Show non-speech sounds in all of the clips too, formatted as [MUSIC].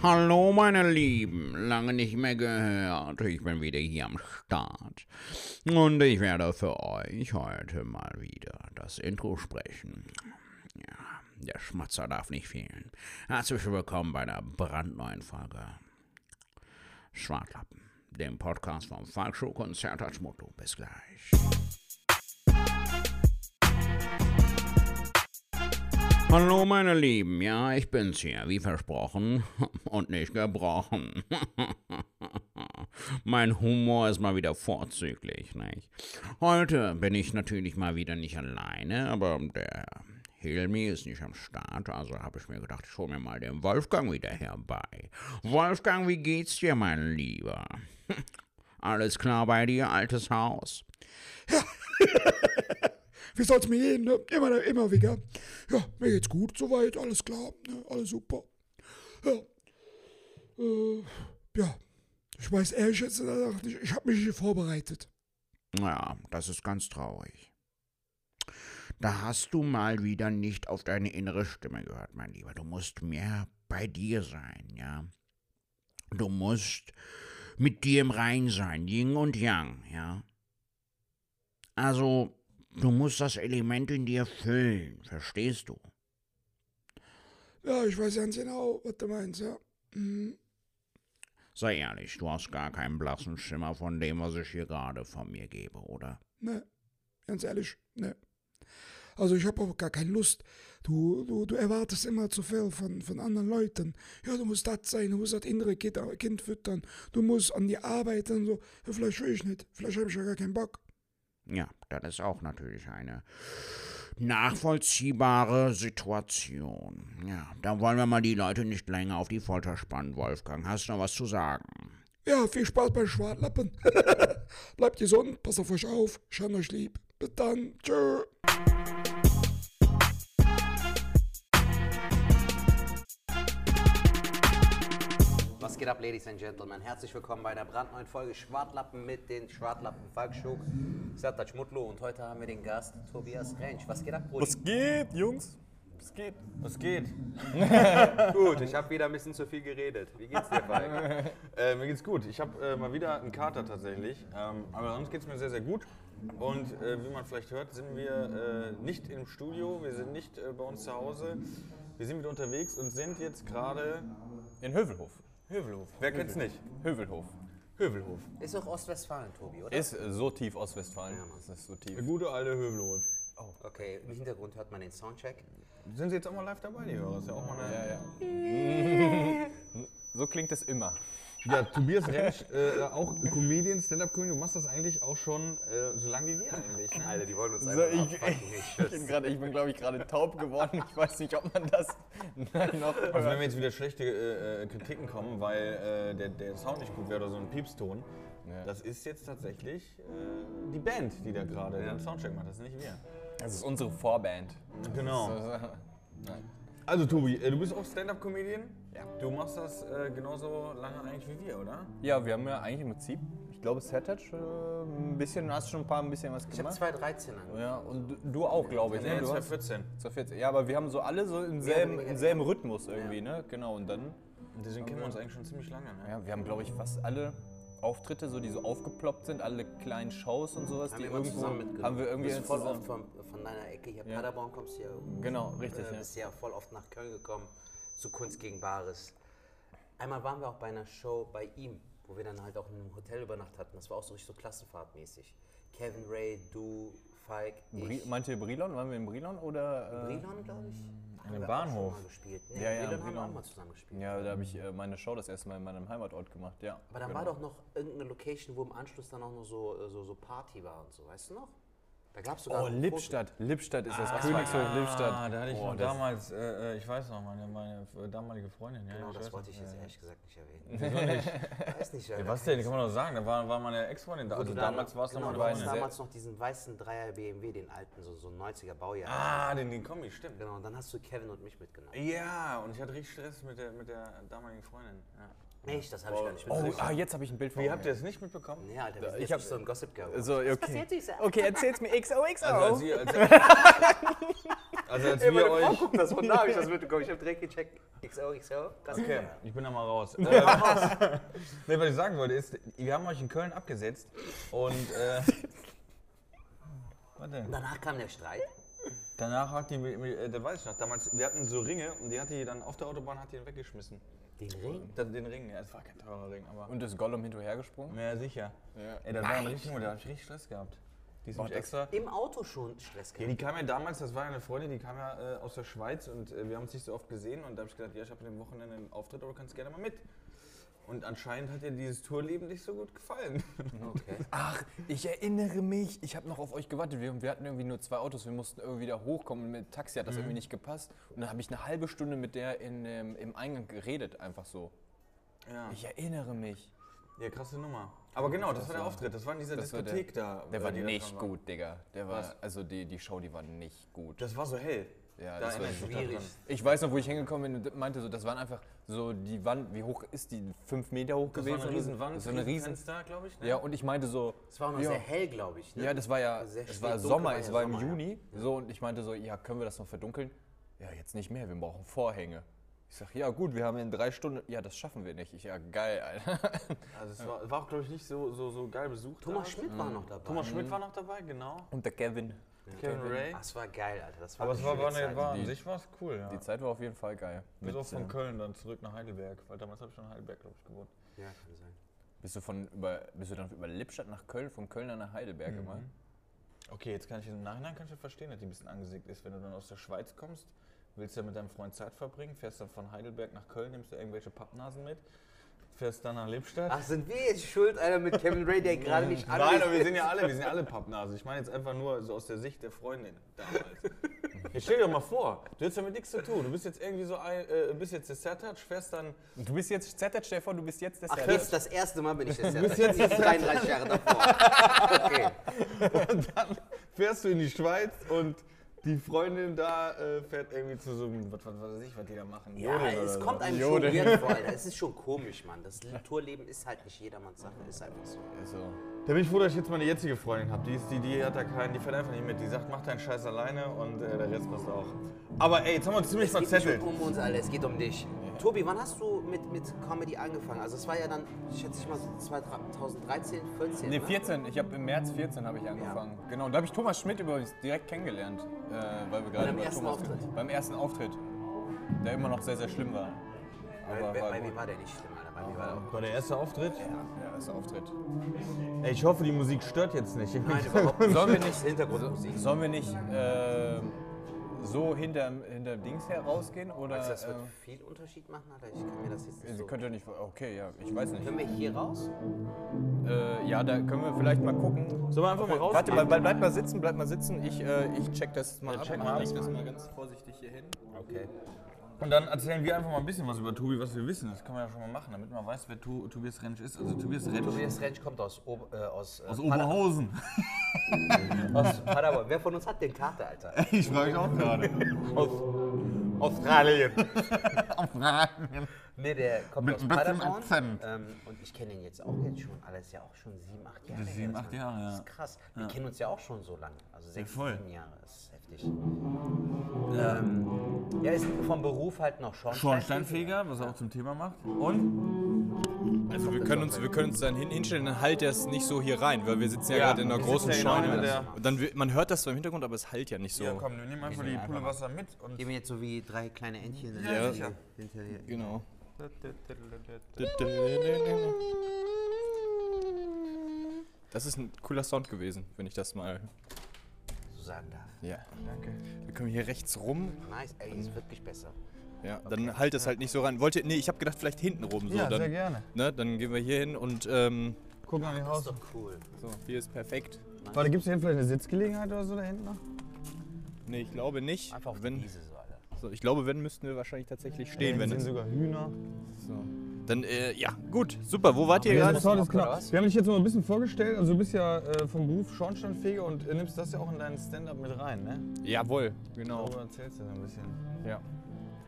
Hallo meine Lieben, lange nicht mehr gehört. Ich bin wieder hier am Start. Und ich werde für euch heute mal wieder das Intro sprechen. Ja, der Schmatzer darf nicht fehlen. Herzlich willkommen bei der brandneuen Folge Schwartlappen, dem Podcast vom Falkshow-Konzert als Motto. Bis gleich. Hallo meine Lieben, ja, ich bin's hier, wie versprochen [LAUGHS] und nicht gebrochen. [LAUGHS] mein Humor ist mal wieder vorzüglich, nicht? Heute bin ich natürlich mal wieder nicht alleine, aber der Hilmi ist nicht am Start, also habe ich mir gedacht, ich hole mir mal den Wolfgang wieder herbei. Wolfgang, wie geht's dir, mein Lieber? [LAUGHS] Alles klar bei dir, altes Haus? Wie soll's mir gehen, ne? Immer, immer wieder. Ja, mir geht's gut soweit, alles klar, ne? alles super. Ja. Äh, ja. Ich weiß ehrlich jetzt nicht, ich habe mich hier vorbereitet. Ja, das ist ganz traurig. Da hast du mal wieder nicht auf deine innere Stimme gehört, mein Lieber. Du musst mehr bei dir sein, ja. Du musst mit dir im Rein sein, Yin und Yang, ja. Also, Du musst das Element in dir füllen, verstehst du? Ja, ich weiß ganz genau, was du meinst, ja. Mhm. Sei ehrlich, du hast gar keinen blassen Schimmer von dem, was ich hier gerade von mir gebe, oder? Ne, ganz ehrlich, ne. Also ich habe auch gar keine Lust. Du, du, du erwartest immer zu viel von, von anderen Leuten. Ja, du musst das sein, du musst das innere Kind, kind füttern, du musst an die arbeiten so. Ja, vielleicht will ich nicht, vielleicht habe ich ja gar keinen Bock. Ja, das ist auch natürlich eine nachvollziehbare Situation. Ja, da wollen wir mal die Leute nicht länger auf die Folter spannen, Wolfgang. Hast du noch was zu sagen? Ja, viel Spaß bei Schwartlappen. [LAUGHS] Bleibt gesund, passt auf euch auf, schaut euch lieb. Bis dann, tschö. Geht ab, Ladies and Gentlemen? Herzlich willkommen bei einer brandneuen Folge Schwartlappen mit den Schwartlappen Falkschuk, Sertac Mutlu und heute haben wir den Gast Tobias Rentsch. Was geht ab, Bruder? Was geht, Jungs? Was geht? Was geht? [LAUGHS] gut, ich habe wieder ein bisschen zu viel geredet. Wie geht's dir, Falk? [LAUGHS] äh, mir geht's gut. Ich habe äh, mal wieder einen Kater tatsächlich, ähm, aber sonst geht's mir sehr, sehr gut. Und äh, wie man vielleicht hört, sind wir äh, nicht im Studio, wir sind nicht äh, bei uns zu Hause. Wir sind wieder unterwegs und sind jetzt gerade in Hövelhof. Hövelhof. Wer kennt's nicht? Hövelhof. Hövelhof. Ist doch Ostwestfalen, Tobi, oder? Ist so tief Ostwestfalen. Ja, das ist so tief. Der gute alte Hövelhof. Oh. Okay, im Hintergrund hört man den Soundcheck. Sind Sie jetzt auch mal live dabei, die Hörer? Ist ja auch mal eine. Ja, ja. [LAUGHS] so klingt es immer. Ja, Tobias Rentsch, äh, auch Comedian, Stand-Up-Comedian, du machst das eigentlich auch schon äh, so lange wie wir eigentlich. Ne? Alter, die wollen uns einfach so, ich, ich, ich, bin grad, ich bin, glaube ich, gerade taub geworden. Ich weiß nicht, ob man das [LAUGHS] noch Also wenn mir jetzt wieder schlechte äh, äh, Kritiken kommen, weil äh, der, der Sound nicht gut wäre oder so ein Piepston, ja. das ist jetzt tatsächlich äh, die Band, die da gerade ja. den Soundcheck macht, das ist nicht wir. Das ist unsere Vorband. Genau. Also Tobi, äh, du bist auch Stand-Up-Comedian? Ja. Du machst das äh, genauso lange eigentlich wie wir, oder? Ja, wir haben ja eigentlich im Prinzip, ich glaube, Settach, äh, ein bisschen, hast schon ein paar ein bisschen was gemacht. Ich habe 2013 angefangen. Ja, und du auch, glaube ich. Ne? Ja, 2014. 2014. Ja, aber wir haben so alle so im selben, im selben Rhythmus irgendwie, ja. ne? Genau, und dann... Und deswegen kennen wir uns eigentlich schon ziemlich lange, ne? Ja, wir haben, glaube ich, fast alle Auftritte, so die so aufgeploppt sind, alle kleinen Shows und sowas, haben die wir irgendwo haben wir irgendwie du bist voll oft von, von deiner Ecke hier ja. Paderborn kommst hier. Genau, richtig. Du äh, bist ja voll oft nach Köln gekommen zu Kunst gegen Bares. Einmal waren wir auch bei einer Show bei ihm, wo wir dann halt auch in einem Hotel übernachtet hatten. Das war auch so richtig so Klassenfahrtmäßig. Kevin Ray, du, Falk, ich. Meint ihr Brilon? Waren wir in Brilon oder? Äh Brilon, glaube ich. In dem Bahnhof. gespielt. Nee, ja, ja, Brilon haben wir auch mal zusammen gespielt. Ja, da habe ich äh, meine Show das erste Mal in meinem Heimatort gemacht, ja. Aber dann genau. war doch noch irgendeine Location, wo im Anschluss dann auch noch so, äh, so, so Party war und so, weißt du noch? Da gab es sogar. Oh, Lippstadt. Lippstadt ist das. Ah, Königshof Lippstadt. Ah, da hatte ich oh, damals, äh, äh, ich weiß noch, meine, meine damalige Freundin. Ja, genau, das wollte ich jetzt ehrlich gesagt nicht erwähnen. [LAUGHS] Wieso nicht? weiß nicht, ja, Was denn? Kann man doch sagen. Da war, war meine Ex-Freundin da. Also damals war es genau, noch mal Du damals noch diesen weißen Dreier BMW, den alten, so, so 90er Baujahr. Ah, den, den Kombi, stimmt. Genau, und dann hast du Kevin und mich mitgenommen. Ja, und ich hatte richtig Stress mit der, mit der damaligen Freundin. Ja. Echt? Das habe ich gar nicht mitbekommen. Oh, ah, jetzt habe ich ein Bild von Wie habt ihr das nicht mitbekommen? Nee, Alter, wir sind ich habe so ein Gossip Girl. So, okay. Was passiert, Okay, erzähl's mir XOXO. Also, als als Also als wir [LAUGHS] Frau euch... guckt das von da, hab ich das mitbekommen. Ich hab direkt gecheckt. XO, XO. Das Okay, ich bin da mal raus. Äh, [LAUGHS] nee, was ich sagen wollte ist, wir haben euch in Köln abgesetzt und äh, [LAUGHS] denn? Danach kam der Streit. Danach hat die, äh, das weiß ich noch, damals, wir hatten so Ringe und die hat die dann auf der Autobahn hat die weggeschmissen. Den Ring? Das, den Ring, ja, es war kein teurer Ring, aber. Und ist Gollum hinterhergesprungen? Ja, sicher. Ey, das war ein richtig da hab ich richtig Stress gehabt. Die ist Boah, extra. Im Auto schon Stress Ja, gehabt. die kam ja damals, das war ja eine Freundin, die kam ja äh, aus der Schweiz und äh, wir haben uns nicht so oft gesehen und da habe ich gedacht, ja, ich habe an dem Wochenende einen Auftritt, aber du kannst gerne mal mit. Und anscheinend hat ihr dieses Tourleben nicht so gut gefallen. [LAUGHS] [LAUGHS] Okay. Ach, ich erinnere mich. Ich habe noch auf euch gewartet. Wir, wir hatten irgendwie nur zwei Autos. Wir mussten irgendwie da hochkommen. Und mit Taxi hat das irgendwie nicht gepasst. Und dann habe ich eine halbe Stunde mit der in, ähm, im Eingang geredet, einfach so. Ja, Ich erinnere mich. ja krasse Nummer. Aber genau, das war der Auftritt, das war in dieser Das war der- Diskothek da. Der war nicht gut, Digga. Der war, also die, die Show, die war nicht gut. Das war so hell. Ja, da das war schwierig. Ich weiß noch, wo ich hingekommen bin und meinte so, das waren einfach so die Wand, wie hoch ist die? Fünf Meter hoch Das war gewesen? eine oder so? Riesenwand, Das war eine riesen. Fenster, glaube ich. Ne? Ja, und ich meinte so. Es war auch noch ja, sehr hell, glaube ich. Ne? Ja, das war ja, Sehr es war Sommer, war es ja war im Sommer, ja. Juni. So, und ich meinte so, ja, können wir das noch verdunkeln? Ja, jetzt nicht mehr, wir brauchen Vorhänge. Ich sag, ja gut, wir haben in drei Stunden, ja, das schaffen wir nicht. Ich, ja, geil, Alter. Also es war, war auch, glaube ich, nicht so, so, so geil besucht. Thomas. Schmidt war noch dabei. Thomas Schmidt war noch dabei, genau. Und der Kevin. Kevin Ray. Das war geil, Alter. Das war Aber es war, war, eine, war an sich war es cool, ja. Die Zeit war auf jeden Fall geil. Bis auch von äh, Köln dann zurück nach Heidelberg, weil damals habe ich schon in Heidelberg, glaube ich, gewohnt. Ja, kann sein. bist, du von über, bist du dann über Lippstadt nach Köln, von Köln dann nach Heidelberg Mhm. immer? Okay, jetzt kann ich im Nachhinein kann ich ja verstehen, dass die ein bisschen angesägt ist. Wenn du dann aus der Schweiz kommst, willst ja mit deinem Freund Zeit verbringen, fährst dann von Heidelberg nach Köln, nimmst du irgendwelche Pappnasen mit, fährst dann nach Lippstadt. Ach, sind wir jetzt schuld, Alter, mit Kevin Ray, der gerade nicht [LAUGHS] Nein, aber wir sind ja alle, wir sind ja alle Pappnasen. Ich meine jetzt einfach nur so aus der Sicht der Freundin damals. [LAUGHS] Jetzt stell dir doch mal vor, du hast damit nichts zu tun. Du bist jetzt irgendwie so ein, äh, bist jetzt der Sertac, fährst dann Du bist jetzt, Zettert, stell dir vor, du bist jetzt der Ach, Sertac. jetzt das erste Mal bin ich das bist jetzt jetzt nicht 33 Jahre davor. Okay. [LAUGHS] fährst du in die Schweiz und die Freundin da äh, fährt irgendwie zu so einem, was, was weiß ich, was die da machen. Ja, Jodeln es oder kommt so. einem schon weird vor, Alter. [LAUGHS] Es ist schon komisch, Mann. Das Tourleben ist halt nicht jedermanns Sache, ist einfach so. So. Da bin ich froh, dass ich jetzt meine jetzige Freundin habe. Die, ist, die, die hat da keinen, die fährt einfach nicht mit. Die sagt, mach deinen Scheiß alleine und äh, der Rest passt auch. Aber ey, jetzt haben wir uns ziemlich Es geht verzettelt. nicht um uns alle, es geht um dich. Tobi, wann hast du mit, mit Comedy angefangen? Also es war ja dann, schätze ich mal, so 2013, 14, Nee, ne? 14. Ich habe im März 14 habe ich angefangen. Genau. Und da habe ich Thomas Schmidt übrigens direkt kennengelernt, äh, weil wir gerade Beim ersten Thomas Auftritt? beim ersten Auftritt, der immer noch sehr sehr schlimm war. Bei, Aber bei, bei mir war der nicht schlimm, Alter. Bei mir war der War der erste Auftritt? Ja, erster Auftritt. Ey, ich hoffe, die Musik stört jetzt nicht. Nein, [LAUGHS] überhaupt nicht. Sollen wir ist Hintergrundmusik. Sollen wir nicht äh, so hinter, hinter Dings herausgehen oder? Du, das wird äh, viel Unterschied machen, Alter? Ich kann mir das jetzt nicht Sie so... könnt ja nicht. Okay, ja, ich weiß nicht. Können wir hier raus? Äh, ja, da können wir vielleicht mal gucken. Sollen wir einfach mal raus? Warte, bleib, bleib mal sitzen, bleib mal sitzen. Ich, äh, ich check das mal Ja, ab. check Ich mal leg das mal ganz vorsichtig hier hin. Okay. Und dann erzählen wir einfach mal ein bisschen was über Tobi, was wir wissen. Das kann man ja schon mal machen, damit man weiß, wer tu, Tobias Rentsch ist. Also Tobias Rentsch Tobias Rentsch kommt aus, Ober, äh, aus, äh, aus Oberhausen. aus Paderborn. Wer von uns hat den Karte, Alter? [LAUGHS] Ich frage mich auch gerade. Aus Australien. [LAUGHS] Nee, der kommt Mit aus Paderborn. Ähm, und ich kenne ihn jetzt auch jetzt schon, alles ja auch schon sieben, acht Jahre. Sieben, acht. Jahre, ja. Das ist krass. Wir kennen uns ja auch schon so lange. Also sechs, voll. sieben Jahre. Das ist heftig. Ähm, ja, ist vom Beruf halt noch Schornsteinfeger. Schornsteinfeger, was er auch zum Thema macht. Und? Also wir können uns, wir können uns dann hin, hinstellen, dann halt das nicht so hier rein, weil wir sitzen ja, Ja, gerade in einer großen ja genau Scheune. der- Und dann, man hört das zwar im Hintergrund, aber es halt ja nicht so. Ja, komm, wir nehmen einfach die Pulle Wasser mit. Und Geben wir jetzt so wie drei kleine Entchen. Ja. sicher. Hinterher. Genau. Das ist ein cooler Sound gewesen, wenn ich das mal. Sagen darf. Ja. Danke. Wir können hier rechts rum. Nice, ey, ist wirklich besser. Ja, dann halt das halt nicht so rein. Wollt ihr, nee, ich habe gedacht, vielleicht hinten rum. So, Ja, dann, sehr gerne. Ne, dann gehen wir hier hin und ähm, Gucken an die Das Haus. ist doch cool. so, hier ist perfekt. Warte, gibt es hier vielleicht eine Sitzgelegenheit oder so da hinten noch? Nee, ich glaube nicht. Einfach auf wenn, die Wiese so, ich glaube, wenn, müssten wir wahrscheinlich tatsächlich stehen. Wenn sind es, sogar Hühner. so. Dann, äh, ja, gut, super. Wo wart ihr Ja, gerade? das was? Wir haben dich jetzt noch ein bisschen vorgestellt. Also du bist ja äh, vom Beruf Schornsteinfeger und äh, nimmst das ja auch in deinen Stand-up mit rein, ne? Jawohl, genau. Darüber erzählst du so ein bisschen. Ja.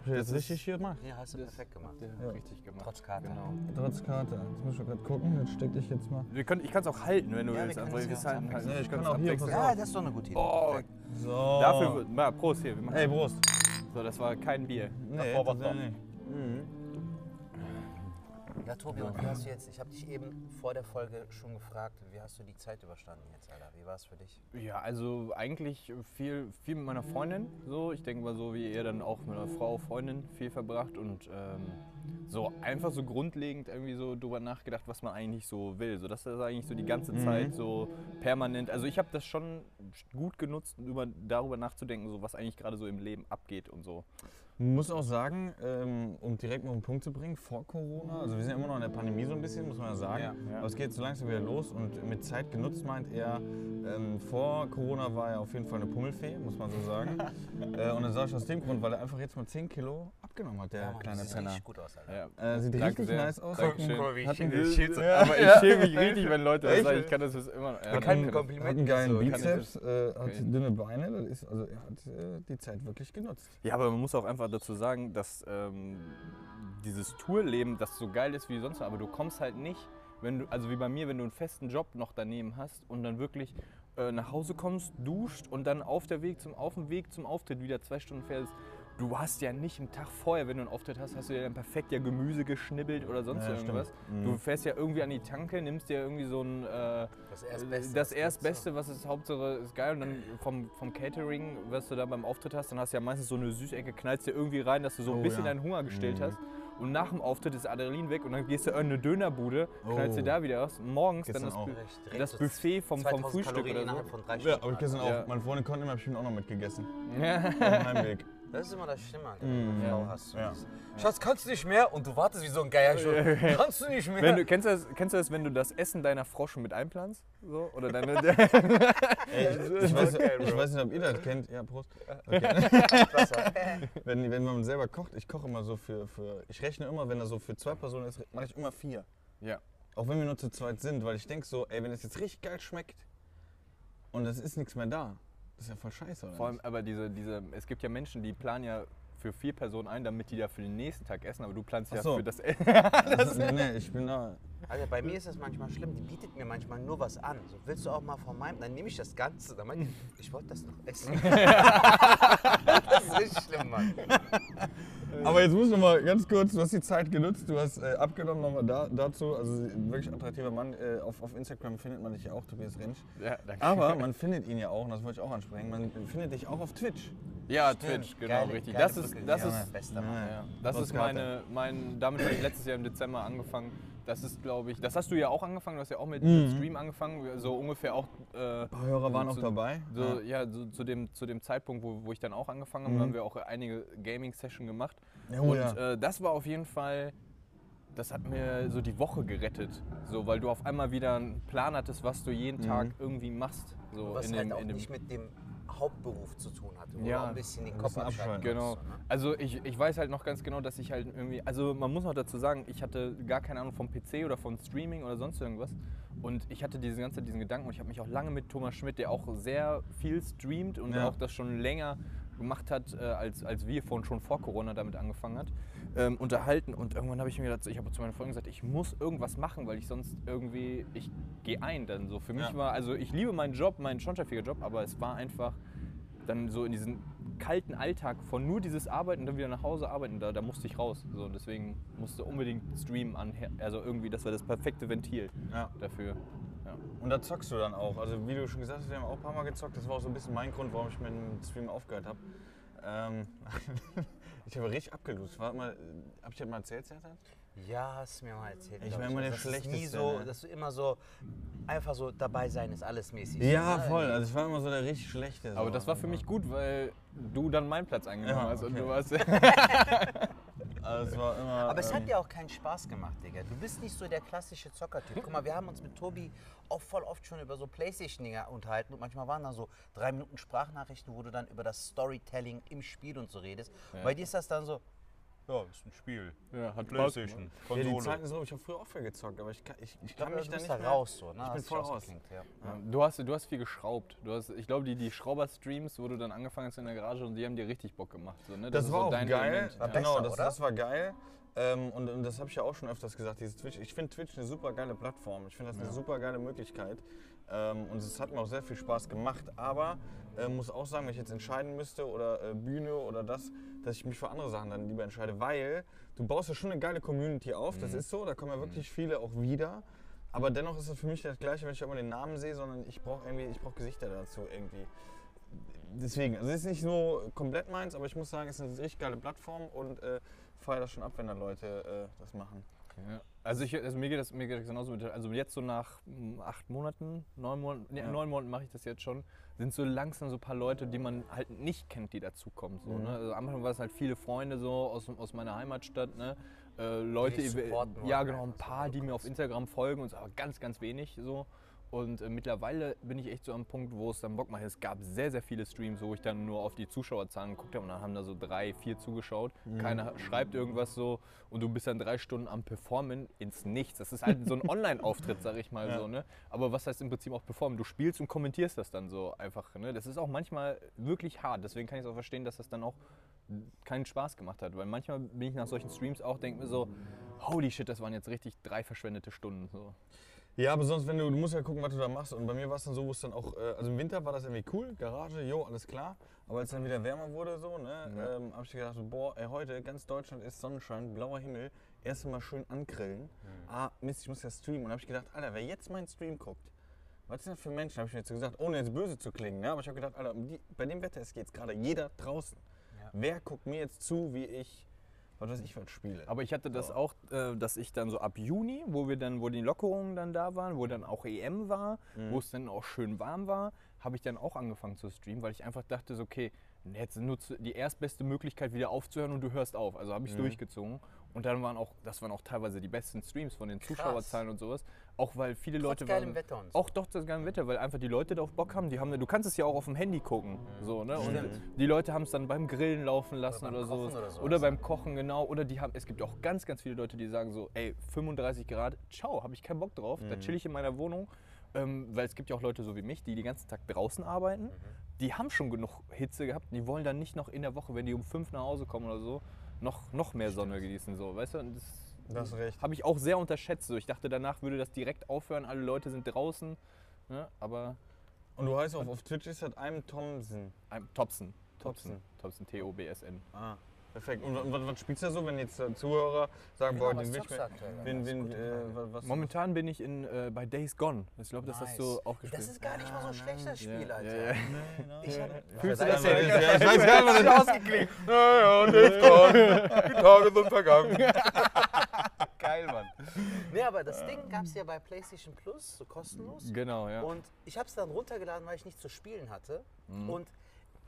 Ich ich jetzt richtig hier gemacht? Ja, hast du perfekt gemacht. Ja, Richtig gemacht. Trotz Karte. Genau. Trotz Karte. Jetzt muss ich gerade gucken. Jetzt steck dich jetzt mal. Wir können, ich kann es auch halten, wenn du Ja, wir willst. können aber es wir ja halten halt. Nee, ich kann es auch hier. Ja, das ist doch eine gute Idee. Oh, Perfekt. So. dafür, wird- na, Prost hier. Wir machen Ey, Prost. so, das war kein Bier. Nee, tatsächlich Tom. nicht. Ja, Tobi, und wie hast du jetzt, ich habe dich eben vor der Folge schon gefragt, wie hast du die Zeit überstanden jetzt, Alter? Wie war es für dich? Ja, also eigentlich viel, viel mit meiner Freundin. So, ich denke mal so wie ihr dann auch mit einer Frau, Freundin viel verbracht und ähm, so einfach so grundlegend irgendwie so drüber nachgedacht, was man eigentlich so will. So, das ist eigentlich so die ganze Zeit so permanent. Also ich habe das schon gut genutzt, über, darüber nachzudenken, so was eigentlich gerade so im Leben abgeht und so. Muss auch sagen, ähm, um direkt mal den Punkt zu bringen, vor Corona, also wir sind ja immer noch in der Pandemie so ein bisschen, muss man ja sagen, Ja, ja. aber es geht so langsam wieder los und mit Zeit genutzt meint er, ähm, vor Corona war er auf jeden Fall eine Pummelfee, muss man so sagen. [LAUGHS] äh, und das sage ich aus dem Grund, weil er einfach jetzt mal 10 Kilo abgenommen hat, der Mann, kleine du siehst Penner. richtig gut aus. Ja. Äh, sieht Danke richtig sehr. nice aus. Dankeschön. Hat einen- hat einen, Aber ich schäme mich richtig, wenn Leute das sagen. Ich kann das jetzt immer noch. Ja, hat Kompliment hat einen geilen so, ich Bizeps, äh, hat Okay. dünne Beine, das ist, also er hat äh, die Zeit wirklich genutzt. Ja, aber man muss auch einfach dazu sagen, dass ähm, dieses Tourleben, das so geil ist wie sonst, aber du kommst halt nicht, wenn du, also wie bei mir, wenn du einen festen Job noch daneben hast und dann wirklich äh, nach Hause kommst, duscht und dann auf der Weg zum, auf dem Weg zum Auftritt wieder zwei Stunden fährst. Du hast ja nicht einen Tag vorher, wenn du einen Auftritt hast, hast du ja dann perfekt ja Gemüse geschnibbelt oder sonst Ja, irgendwas. stimmt. Du Mhm. fährst ja irgendwie an die Tanke, nimmst dir irgendwie so ein äh, Das Erstbeste. das was Erstbeste, was ist Hauptsache ist geil und dann vom, vom Catering, was du da beim Auftritt hast, dann hast du ja meistens so eine Süßecke, knallst dir irgendwie rein, dass du so ein Oh, bisschen ja. deinen Hunger gestillt Mhm. hast. Und nach dem Auftritt ist Adrenalin weg und dann gehst du in eine Dönerbude, knallst dir Oh. da wieder aus. Morgens Gestern dann das, auch. Bu Recht, direkt das Buffet vom, vom 2000 Frühstück Kalorien oder so. von drei Ja, aber ich gestern Ja. auch. Meine Freundin konnte immer bestimmt auch noch mitgegessen. Ja. [LAUGHS] Auf dem Heimweg. Das ist immer das Schlimme, Alter, Mm, wenn du eine. Frau hast. Ja. Schatz, kannst du nicht mehr? Und du wartest wie so ein Geier schon. kannst du nicht mehr? Wenn du, kennst, du das, kennst du das, wenn du das Essen deiner Frau schon mit einplanst? So? Oder deine, [LAUGHS] Ey, ich, ich, weiß, ich weiß nicht, ob ihr das kennt. Ja, Prost. Okay. [LAUGHS] wenn, wenn man selber kocht, ich koche immer so für, für. Ich rechne immer, wenn das so für zwei Personen ist, mache ich immer vier. ja. Auch wenn wir nur zu zweit sind, weil ich denke so, ey, wenn es jetzt richtig geil schmeckt und es ist nichts mehr da, das ist ja voll scheiße, oder? Vor allem, nicht? aber diese, diese, es gibt ja Menschen, die planen ja für vier Personen ein, damit die da für den nächsten Tag essen, aber du planst ja Ach so. für das [LAUGHS] Essen. das, nee, nee, ich bin da. Alter, bei mir ist das manchmal schlimm. Die bietet mir manchmal nur was an. So, willst du auch mal von meinem? Dann nehme ich das Ganze. Dann meine ich, ich wollte das noch essen. [LAUGHS] das ist richtig schlimm, Mann. Aber jetzt muss noch mal ganz kurz, du hast die Zeit genutzt, du hast äh, abgenommen nochmal da, dazu. Also ein wirklich attraktiver Mann. Äh, auf, auf Instagram findet man dich ja auch, Tobias Rentsch. Ja, danke. Aber man findet ihn ja auch, und das wollte ich auch ansprechen, man findet dich auch auf Twitch. Ja, Stimmt, Twitch, genau, geile- richtig. geile Das ist, das ja, ist, bester Mann. ja, das ist meine, mein, damit habe ich letztes Jahr im Dezember angefangen. Das ist, glaube ich, das hast du ja auch angefangen, du hast ja auch mit, mit Stream angefangen, so ungefähr auch. Äh, Ein paar Hörer waren auch zu- dabei. So, ja, so, zu, dem, zu dem Zeitpunkt, wo, wo ich dann auch angefangen habe, Mhm. haben wir auch einige Gaming-Session gemacht. Ja, oh Und ja. äh, das war auf jeden Fall, das hat mir so die Woche gerettet. So, weil du auf einmal wieder einen Plan hattest, was du jeden Tag irgendwie machst. So Was in halt dem, auch in dem nicht mit dem Hauptberuf zu tun hatte. Wo Ja, ein bisschen den Kopf bisschen abschalten. Genau. musst, ne? Also ich, ich weiß halt noch ganz genau, dass ich halt irgendwie, also man muss noch dazu sagen, ich hatte gar keine Ahnung vom PC oder von Streaming oder sonst irgendwas. Und ich hatte diese ganze Zeit diesen Gedanken und ich habe mich auch lange mit Thomas Schmidt, der auch sehr viel streamt und Ja. auch das schon länger gemacht hat, äh, als, als wir von schon vor Corona damit angefangen hat, ähm, unterhalten. Und irgendwann habe ich mir gedacht, ich habe zu meinen Freunden gesagt, ich muss irgendwas machen, weil ich sonst irgendwie, ich gehe ein dann so. Für mich Ja. war, also ich liebe meinen Job, meinen schornsteinfeger Job, aber es war einfach dann so in diesen kalten Alltag von nur dieses Arbeiten und dann wieder nach Hause arbeiten, da, da musste ich raus. So, und deswegen musste unbedingt streamen an, also irgendwie, das war das perfekte Ventil Ja. dafür. Ja. Und da zockst du dann auch. Also wie du schon gesagt hast, wir haben auch ein paar Mal gezockt. Das war auch so ein bisschen mein Grund, warum ich mit dem Stream aufgehört habe. Ähm, [LAUGHS] ich habe richtig abgelust. Warte mal, hab ich das mal erzählt, Sertan? Ja, hast du mir mal erzählt. Ich war immer der dass es nie Schlechteste, so, ne? dass du immer so einfach so dabei sein ist alles mäßig. Ja, ne? voll. Also ich war immer so der richtig Schlechte. Aber so. das war für mich gut, weil du dann meinen Platz eingenommen Ja, hast und okay. du warst. [LAUGHS] [LAUGHS] Also es war immer. Aber es ähm, hat dir auch keinen Spaß gemacht, Digga. Du bist nicht so der klassische Zockertyp. Guck mal, wir haben uns mit Tobi auch voll oft schon über so Playstation-Dinger unterhalten und manchmal waren da so drei Minuten Sprachnachrichten, wo du dann über das Storytelling im Spiel und so redest. Bei dir ist das dann so, ja, ist ein Spiel. Ja, hat Playstation, Ja, die Konsole. Zeiten sind rum. Ich habe früher auch viel gezockt, aber ich kann, ich, ich kann Aber mich du da bist nicht da mehr... raus so, ne? Ich bin voll raus. Ja. Ja, Du hast, du hast viel geschraubt. Du hast, ich glaube, die, die Schrauber-Streams, wo du dann angefangen hast in der Garage und die haben dir richtig Bock gemacht. So, ne? Das, ist war so auch dein geil. Element. War ja. genau, das, das war geil. Ähm, und, und das habe ich ja auch schon öfters gesagt, dieses Twitch. Ich finde Twitch eine super geile Plattform. Ich finde das eine super geile Möglichkeit. Ähm, und es hat mir auch sehr viel Spaß gemacht. Aber äh, muss auch sagen, wenn ich jetzt entscheiden müsste oder äh, Bühne oder das, dass ich mich für andere Sachen dann lieber entscheide, weil du baust ja schon eine geile Community auf. Das ist so, da kommen ja wirklich viele auch wieder. Aber dennoch ist es für mich das Gleiche, wenn ich immer den Namen sehe, sondern ich brauche irgendwie, ich brauche Gesichter dazu irgendwie. Deswegen, also es ist nicht so komplett meins, aber ich muss sagen, es ist eine richtig geile Plattform und äh, feiere das schon ab, wenn da Leute äh, das machen. Ja. Also, ich, also mir geht das mir geht das genauso mit, also jetzt so nach mm, acht Monaten, neun Monaten, nee, Ja. neun Monaten mache ich das jetzt schon, sind so langsam so ein paar Leute, die man halt nicht kennt, die dazukommen. So, Mhm. ne? also am Anfang war es halt viele Freunde so aus, aus meiner Heimatstadt, ne? Äh, Leute, ja genau, ein paar, die mir auf. Instagram folgen und so, aber ganz, ganz wenig so. Und äh, mittlerweile bin ich echt so am Punkt, wo es dann Bock macht. Es gab sehr, sehr viele Streams, wo ich dann nur auf die Zuschauerzahlen geguckt habe und dann haben da so drei, vier zugeschaut. Keiner schreibt irgendwas so und du bist dann drei Stunden am Performen ins Nichts. Das ist halt so ein [LAUGHS] Online-Auftritt, sag ich mal Ja. so. Ne? Aber was heißt im Prinzip auch performen? Du spielst und kommentierst das dann so einfach. Ne? Das ist auch manchmal wirklich hart. Deswegen kann ich es auch verstehen, dass das dann auch keinen Spaß gemacht hat. Weil manchmal bin ich nach solchen Streams auch, denke mir so, holy shit, das waren jetzt richtig drei verschwendete Stunden. So. Ja, aber sonst, wenn du, du musst ja gucken, was du da machst. Und bei mir war es dann so, wo es dann auch, äh, also im Winter war das irgendwie cool, Garage, jo, alles klar. Aber als es dann wieder wärmer wurde, so, ne, Ja. ähm, habe ich gedacht, so, boah, ey, heute ganz Deutschland ist Sonnenschein, blauer Himmel, erst mal schön angrillen. Ah, Mist, ich muss ja streamen. Und habe ich gedacht, Alter, wer jetzt meinen Stream guckt, was sind das für Menschen, habe ich mir jetzt gesagt, ohne jetzt böse zu klingen, ne? aber ich habe gedacht, Alter, die, bei dem Wetter ist jetzt gerade jeder draußen. Ja. Wer guckt mir jetzt zu, wie ich, was weiß ich, was spiele? Aber ich hatte das So. auch, äh, dass ich dann so ab Juni, wo wir dann, wo die Lockerungen dann da waren, wo dann auch EM war, Mhm. wo es dann auch schön warm war, habe ich dann auch angefangen zu streamen, weil ich einfach dachte, so, okay, jetzt nutze die erstbeste Möglichkeit wieder aufzuhören und du hörst auf. Also habe ich Mhm. durchgezogen. Und dann waren auch, das waren auch teilweise die besten Streams von den Zuschauerzahlen und sowas. Auch weil viele Leute geilem waren. Wetter und so. Auch doch das geile Wetter, weil einfach die Leute darauf Bock haben. Die haben, du kannst es ja auch auf dem Handy gucken. So, ne? Und Stimmt. die Leute haben es dann beim Grillen laufen lassen beim oder, so. Kochen oder. Oder beim Kochen, genau. Oder die haben, es gibt auch ganz, ganz viele Leute, die sagen so, ey, 35 Grad, ciao, habe ich keinen Bock drauf. Da chill ich in meiner Wohnung. Ähm, weil es gibt ja auch Leute so wie mich, die den ganzen Tag draußen arbeiten. Die haben schon genug Hitze gehabt. Die wollen dann nicht noch in der Woche, wenn die um fünf nach Hause kommen oder so, noch, noch mehr Sonne genießen. So, weißt du? Und das Du hast recht. habe ich auch sehr unterschätzt. So. Ich dachte, danach würde das direkt aufhören. Alle Leute sind draußen. Ne? Aber Und du heißt auf, auf Twitch ist das einem Thompson. ein Thompson. Thompson. Thompson, T-O-B-S-N. Ah, perfekt. Und, und was, was spielst du da so, wenn jetzt äh, Zuhörer sagen, Genau, boah, den will ich mir. Wen, Das wen, äh, was, Momentan bin ich in, äh, bei Days Gone. Ich glaube, das hast du Nice. auch gespielt. Das ist gar nicht mal so schlecht, das Spiel, ja, Alter. Ja, ja. Ich hab, Fühlst du Ja, das ja, ich weiß gar nicht, was das ausgeklickt. Naja, jetzt kommt. Die Tage sind vergangen. [LAUGHS] Geil, Mann. Nee, aber das Ding gab es ja bei PlayStation Plus, so kostenlos. Genau, ja. Und ich habe es dann runtergeladen, weil ich nichts zu spielen hatte. Mhm. Und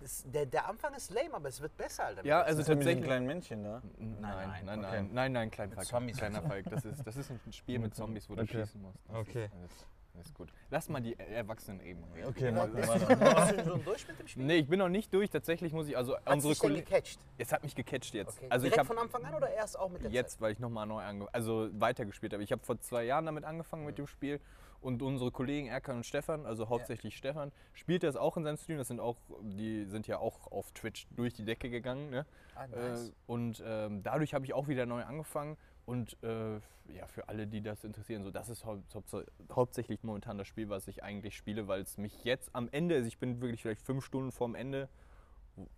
es, der, der Anfang ist lame, aber es wird besser, Alter. ja, also tatsächlich. kleinen Männchen da. Nein, nein, nein, nein, okay. nein, nein, nein, klein Falk. Zombies. Kleiner [LAUGHS] Falk. Das ist, das ist ein Spiel mit [LAUGHS] Zombies, wo du Okay. schießen musst. Das Okay. Ist, das, das ist gut. Lass mal die Erwachsenen eben reden. Okay, mal. bist du schon durch mit dem Spiel? Nee, ich bin noch nicht durch. Tatsächlich muss ich, also Hat unsere Kollegen. gecatcht? Es hat mich gecatcht jetzt. Okay. Also ich Direkt habe von Anfang an oder erst auch mit der jetzt, weil ich nochmal neu ange also weitergespielt habe. Ich habe vor zwei Jahren damit angefangen mit dem Spiel und unsere Kollegen Erkan und Stefan, also hauptsächlich Stefan, spielt das auch in seinem Stream. Das sind auch, die sind ja auch auf Twitch durch die Decke gegangen. Ne? Ah, nice. Äh, und ähm, dadurch habe ich auch wieder neu angefangen. Und äh, ja, für alle, die das interessieren, so das ist hau hau hauptsächlich momentan das Spiel, was ich eigentlich spiele, weil es mich jetzt am Ende, also ich bin wirklich vielleicht fünf Stunden vorm Ende,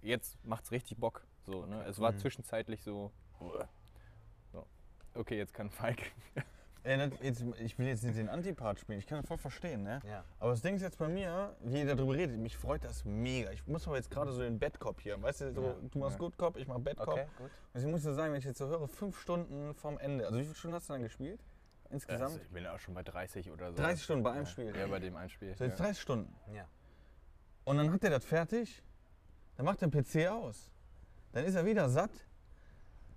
jetzt macht es richtig Bock. So, ne? Es war Mhm. zwischenzeitlich so, so. Okay, jetzt kann Falk. [LAUGHS] Das, jetzt, ich will jetzt nicht den Antipart spielen, ich kann das voll verstehen, ne? ja. Aber das Ding ist jetzt bei mir, wie ihr darüber redet, mich freut das mega. Ich muss aber jetzt gerade so den Bad-Cop hier, weißt du, so, Ja. du machst Good Cop, ich mach Bad Cop. Okay, gut. Also ich muss dir sagen, wenn ich jetzt so höre, fünf Stunden vorm Ende, also wie viele Stunden hast du dann gespielt? Insgesamt? Also ich bin ja auch schon bei 30 oder so. 30 Stunden bei einem ja. Spiel. Ja, bei dem einen Spiel. So jetzt ja. 30 Stunden. Ja. Und dann hat er das fertig, dann macht er den PC aus. Dann ist er wieder satt.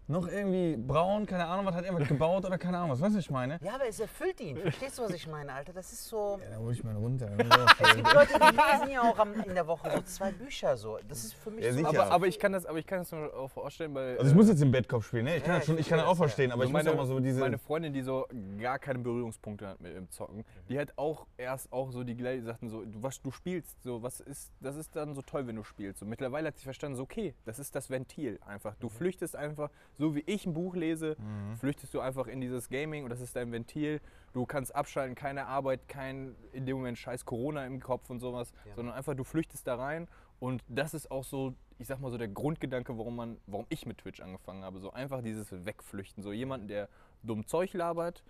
Noch irgendwie braun, keine Ahnung, was hat irgendwas [LAUGHS] gebaut oder keine Ahnung, was weißt du, was ich meine? Ja, aber es erfüllt ihn. Verstehst du, was ich meine, Alter? Das ist so. Ja, da hol ich mal runter. [LAUGHS] Es gibt Leute, die lesen ja auch am, in der Woche so zwei Bücher so. Das ist für mich Ja, so. Aber, aber ich kann das, aber ich kann das nur auch vorstellen, weil Also ich muss jetzt im Bettkopf spielen, ne? Ich kann Ja, das schon, ich ich kann das auch verstehen, aber So ich muss meine, auch mal so diese... meine Freundin, die so gar keine Berührungspunkte hat mit dem Zocken, die hat auch erst auch so die gleichen sagten so, du, was du spielst, so was ist, das ist dann so toll, wenn du spielst. Und mittlerweile hat sie verstanden, so okay, das ist das Ventil einfach. Du flüchtest einfach, so wie ich ein Buch lese, flüchtest du einfach in dieses Gaming und das ist dein Ventil. Du kannst abschalten, keine Arbeit, kein in dem Moment scheiß Corona im Kopf und sowas, Ja. sondern einfach du flüchtest da rein und das ist auch so, ich sag mal so der Grundgedanke, warum man, warum ich mit Twitch angefangen habe, so einfach dieses Wegflüchten, so jemanden, der dumm Zeug labert,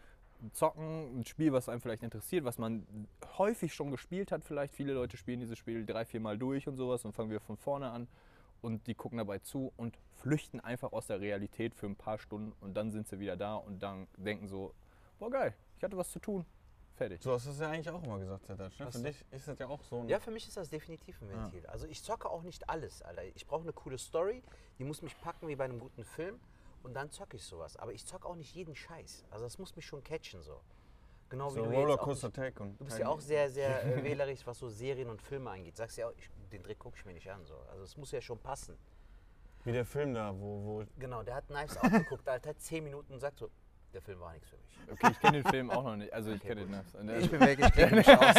zocken, ein Spiel, was einem vielleicht interessiert, was man häufig schon gespielt hat vielleicht. Viele Leute spielen dieses Spiel drei, vier Mal durch und sowas und fangen wir von vorne an und die gucken dabei zu und flüchten einfach aus der Realität für ein paar Stunden und dann sind sie wieder da und dann denken so, boah geil, ich hatte was zu tun. Fertig. So hast du es ja eigentlich auch immer gesagt, Zertatsch, ne? Für dich ist das ja auch so ein... Ja, für mich ist das definitiv ein Ventil. Also ich zocke auch nicht alles, Alter. Ich brauche eine coole Story, die muss mich packen wie bei einem guten Film und dann zocke ich sowas. Aber ich zocke auch nicht jeden Scheiß. Also das muss mich schon catchen so. Genau so wie du jetzt auch Rollercoaster Tag und... Du bist ja auch sehr, sehr äh, [LAUGHS] wählerisch, was so Serien und Filme angeht. Sagst ja auch, ich, den Dreck gucke ich mir nicht an. So. Also es muss ja schon passen. Wie der Film da, wo... wo Genau, der hat Knives auch geguckt, Alter, zehn Minuten und sagt so, der Film war nichts für mich. Okay, ich kenne den Film auch noch nicht. Also ich kenne den. ne? Ich bin weg, ich kenne mich aus.